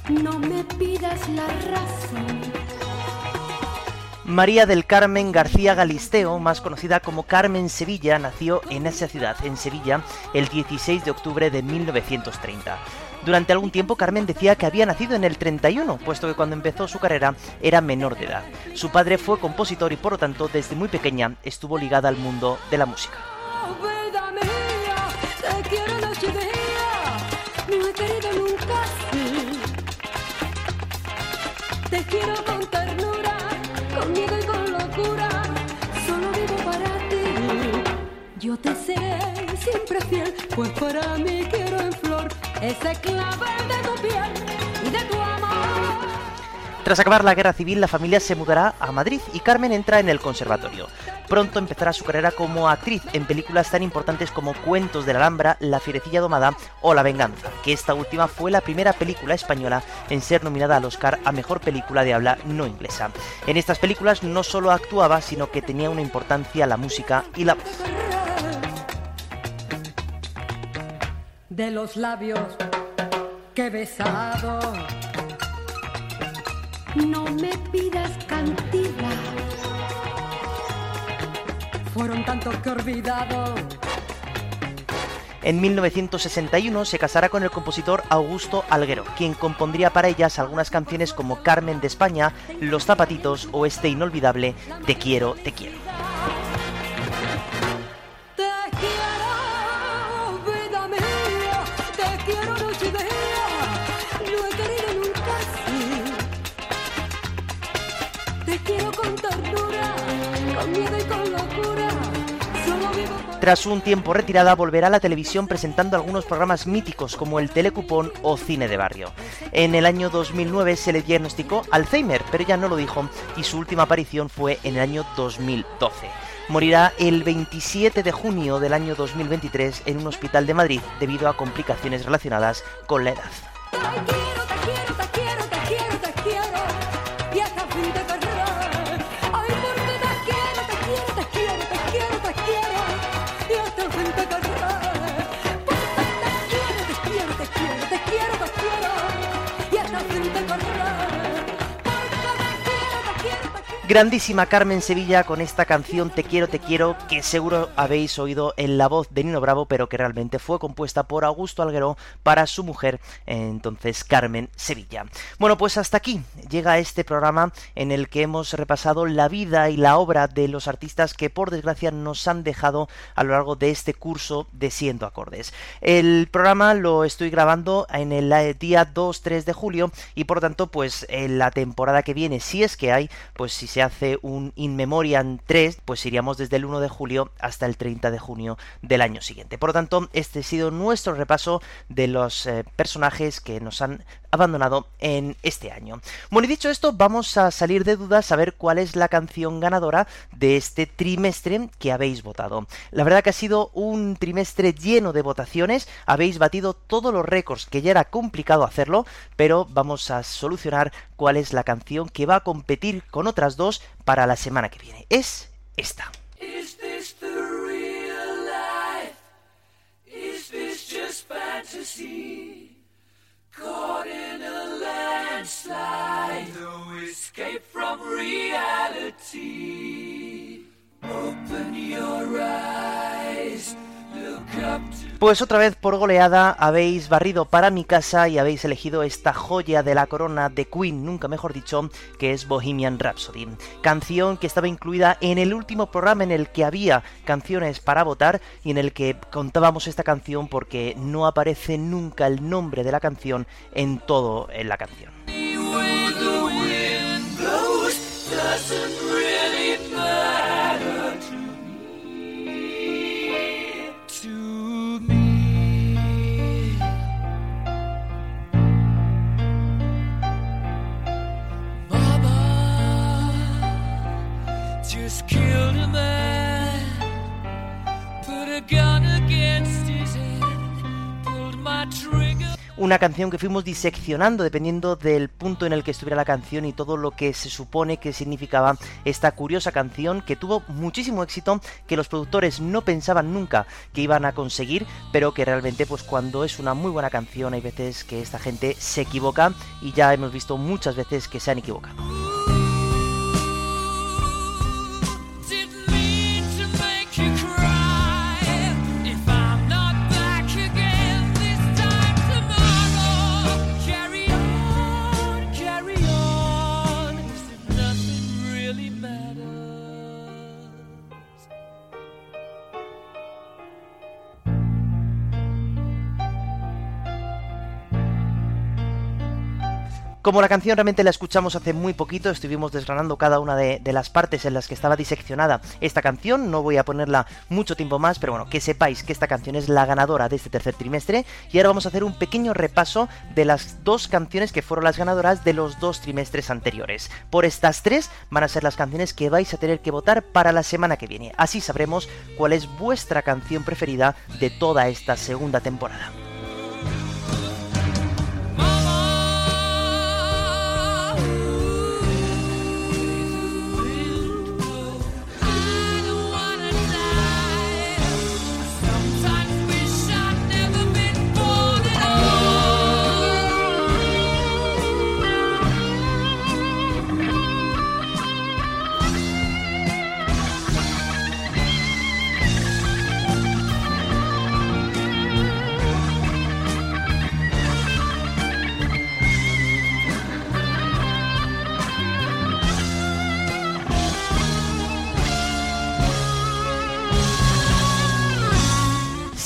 No me pidas la razón. María del Carmen García Galisteo, más conocida como Carmen Sevilla, nació en esa ciudad, en Sevilla, el 16 de octubre de 1930. Durante algún tiempo Carmen decía que había nacido en el 31, puesto que cuando empezó su carrera era menor de edad. Su padre fue compositor y por lo tanto desde muy pequeña estuvo ligada al mundo de la música. Quiero noche y día. No he querido nunca así. Te quiero con ternura, con miedo y con locura. Solo vivo para ti. Yo te seré siempre fiel, pues para mí quiero en flor ese clavel de tu piel y de tu amor. Tras acabar la guerra civil, la familia se mudará a Madrid y Carmen entra en el conservatorio. Pronto empezará su carrera como actriz en películas tan importantes como Cuentos de la Alhambra, La Fierecilla Domada o La Venganza, que esta última fue la primera película española en ser nominada al Oscar a Mejor Película de Habla No Inglesa. En estas películas no solo actuaba, sino que tenía una importancia la música y la voz. de los labios que besado. No me pidas cantidad. Fueron tantos que olvidado. En 1961 se casará con el compositor Augusto Alguero, quien compondría para ellas algunas canciones como Carmen de España, Los Zapatitos o este inolvidable Te quiero, te quiero. Tras un tiempo retirada, volverá a la televisión presentando algunos programas míticos como el Telecupón o Cine de Barrio. En el año 2009 se le diagnosticó Alzheimer, pero ya no lo dijo y su última aparición fue en el año 2012. Morirá el 27 de junio del año 2023 en un hospital de Madrid debido a complicaciones relacionadas con la edad. Grandísima Carmen Sevilla con esta canción Te quiero, te quiero, que seguro habéis oído en la voz de Nino Bravo, pero que realmente fue compuesta por Augusto Alguero para su mujer, entonces Carmen Sevilla. Bueno, pues hasta aquí llega este programa en el que hemos repasado la vida y la obra de los artistas que por desgracia nos han dejado a lo largo de este curso de Siendo Acordes. El programa lo estoy grabando en el día 2-3 de julio y por tanto pues en la temporada que viene, si es que hay, pues si se hace un In Memoriam 3, pues iríamos desde el 1 de julio hasta el 30 de junio del año siguiente. Por lo tanto, este ha sido nuestro repaso de los eh, personajes que nos han abandonado en este año. Bueno, y dicho esto, vamos a salir de dudas a ver cuál es la canción ganadora de este trimestre que habéis votado. La verdad que ha sido un trimestre lleno de votaciones, habéis batido todos los récords, que ya era complicado hacerlo, pero vamos a solucionar cuál es la canción que va a competir con otras dos para la semana que viene. Es esta. Just fantasy? Caught in a landslide, no escape from reality. Open your eyes, Pues otra vez por goleada habéis barrido para mi casa y habéis elegido esta joya de la corona de Queen, nunca mejor dicho, que es Bohemian Rhapsody. Canción que estaba incluida en el último programa en el que había canciones para votar y en el que contábamos esta canción porque no aparece nunca el nombre de la canción en todo en la canción. Just a man, put a gun against his head, pulled my trigger. Una canción que fuimos diseccionando dependiendo del punto en el que estuviera la canción y todo lo que se supone que significaba esta curiosa canción que tuvo muchísimo éxito, que los productores no pensaban nunca que iban a conseguir, pero que realmente pues cuando es una muy buena canción hay veces que esta gente se equivoca y ya hemos visto muchas veces que se han equivocado. Como la canción realmente la escuchamos hace muy poquito, estuvimos desgranando cada una de, las partes en las que estaba diseccionada esta canción, no voy a ponerla mucho tiempo más, pero bueno, que sepáis que esta canción es la ganadora de este tercer trimestre y ahora vamos a hacer un pequeño repaso de las dos canciones que fueron las ganadoras de los dos trimestres anteriores. Por estas tres van a ser las canciones que vais a tener que votar para la semana que viene, así sabremos cuál es vuestra canción preferida de toda esta segunda temporada.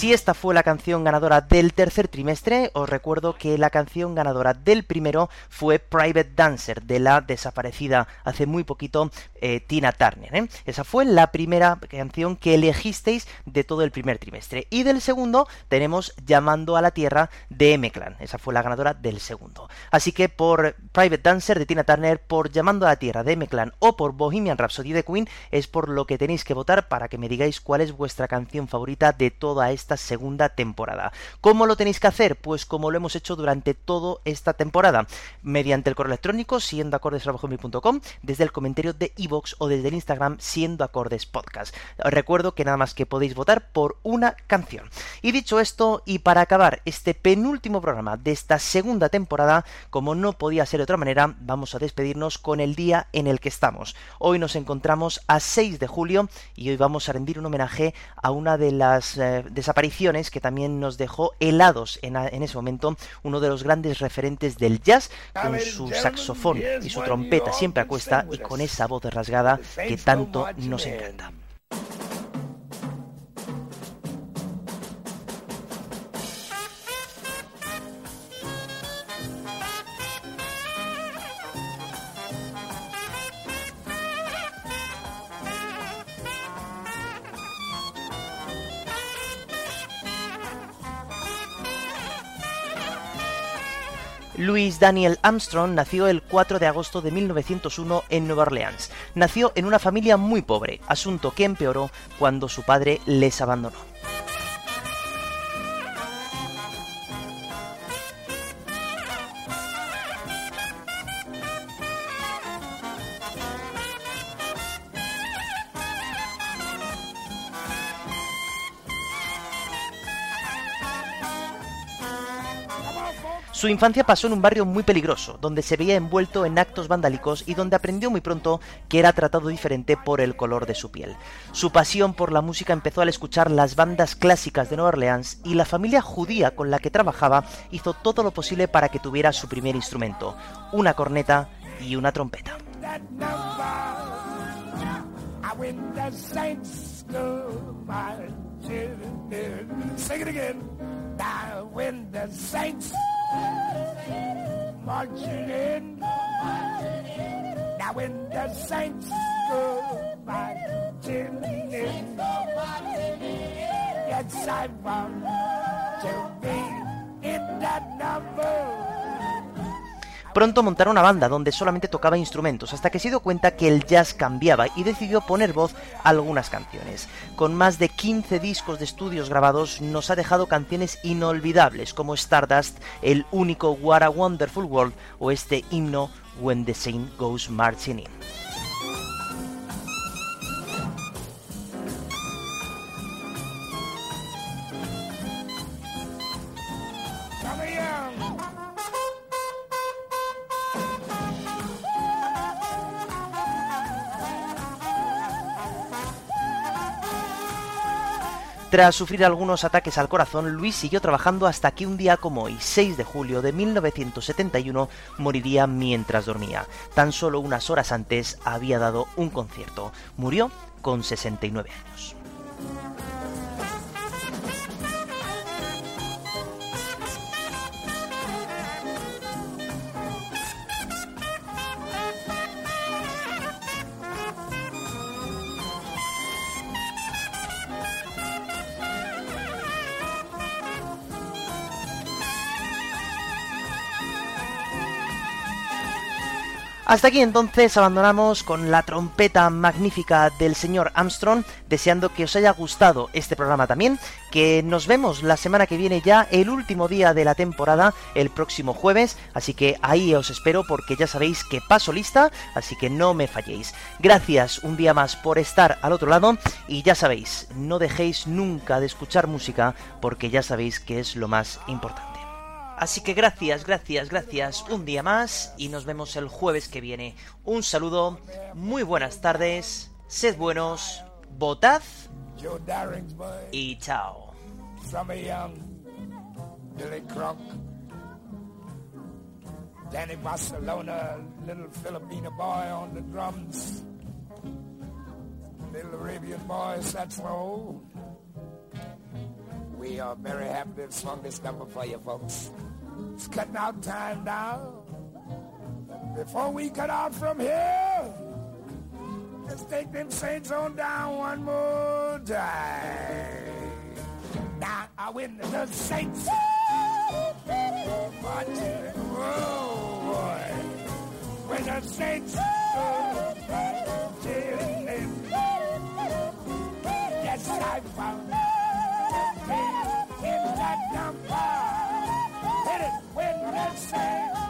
Si esta fue la canción ganadora del tercer trimestre, os recuerdo que la canción ganadora del primero fue Private Dancer, de la desaparecida hace muy poquito eh, Tina Turner. ¿eh? Esa fue la primera canción que elegisteis de todo el primer trimestre. Y del segundo tenemos Llamando a la Tierra de M-Clan. Esa fue la ganadora del segundo. Así que por Private Dancer de Tina Turner, por Llamando a la Tierra de M-Clan o por Bohemian Rhapsody de Queen es por lo que tenéis que votar para que me digáis cuál es vuestra canción favorita de toda esta segunda temporada. ¿Cómo lo tenéis que hacer? Pues como lo hemos hecho durante toda esta temporada, mediante el correo electrónico siendo desde el comentario de iVoox o desde el Instagram siendo acordes podcast. Os recuerdo que nada más que podéis votar por una canción. Y dicho esto, y para acabar este penúltimo programa de esta segunda temporada, como no podía ser de otra manera, vamos a despedirnos con el día en el que estamos. Hoy nos encontramos a 6 de julio y hoy vamos a rendir un homenaje a una de las eh, desapariciones que también nos dejó helados en, ese momento uno de los grandes referentes del jazz con su saxofón y su trompeta siempre a cuesta y con esa voz rasgada que tanto nos encanta. Louis Daniel Armstrong nació el 4 de agosto de 1901 en Nueva Orleans. Nació en una familia muy pobre, asunto que empeoró cuando su padre les abandonó. Su infancia pasó en un barrio muy peligroso, donde se veía envuelto en actos vandálicos y donde aprendió muy pronto que era tratado diferente por el color de su piel. Su pasión por la música empezó al escuchar las bandas clásicas de Nueva Orleans y la familia judía con la que trabajaba hizo todo lo posible para que tuviera su primer instrumento, una corneta y una trompeta. Sing it again. Now when the saints marching in. Now when the saints go marching in. Yes, I want to be in that number. Pronto montaron una banda donde solamente tocaba instrumentos, hasta que se dio cuenta que el jazz cambiaba y decidió poner voz a algunas canciones. Con más de 15 discos de estudios grabados, nos ha dejado canciones inolvidables como Stardust, el único What a Wonderful World o este himno When the Saint Goes Marching In. Tras sufrir algunos ataques al corazón, Luis siguió trabajando hasta que un día como hoy, 6 de julio de 1971, moriría mientras dormía. Tan solo unas horas antes había dado un concierto. Murió con 69 años. Hasta aquí entonces abandonamos con la trompeta magnífica del señor Armstrong, deseando que os haya gustado este programa también, que nos vemos la semana que viene ya, el último día de la temporada, el próximo jueves, así que ahí os espero porque ya sabéis que paso lista, así que no me falléis. Gracias un día más por estar al otro lado y ya sabéis, no dejéis nunca de escuchar música porque ya sabéis que es lo más importante. Así que gracias, gracias, gracias un día más y nos vemos el jueves que viene. Un saludo, muy buenas tardes, sed buenos, votad y chao. Danny Barcelona, little Filipino boy on the drums, little Arabian boy saxophone. We are very happy to have swung this number for you folks. It's cutting out time now. Before we cut out from here, let's take them saints on down one more time. Now I win the saints. Whoa, boy. When the saints. Yes, I found me in that number. Hit it when the saints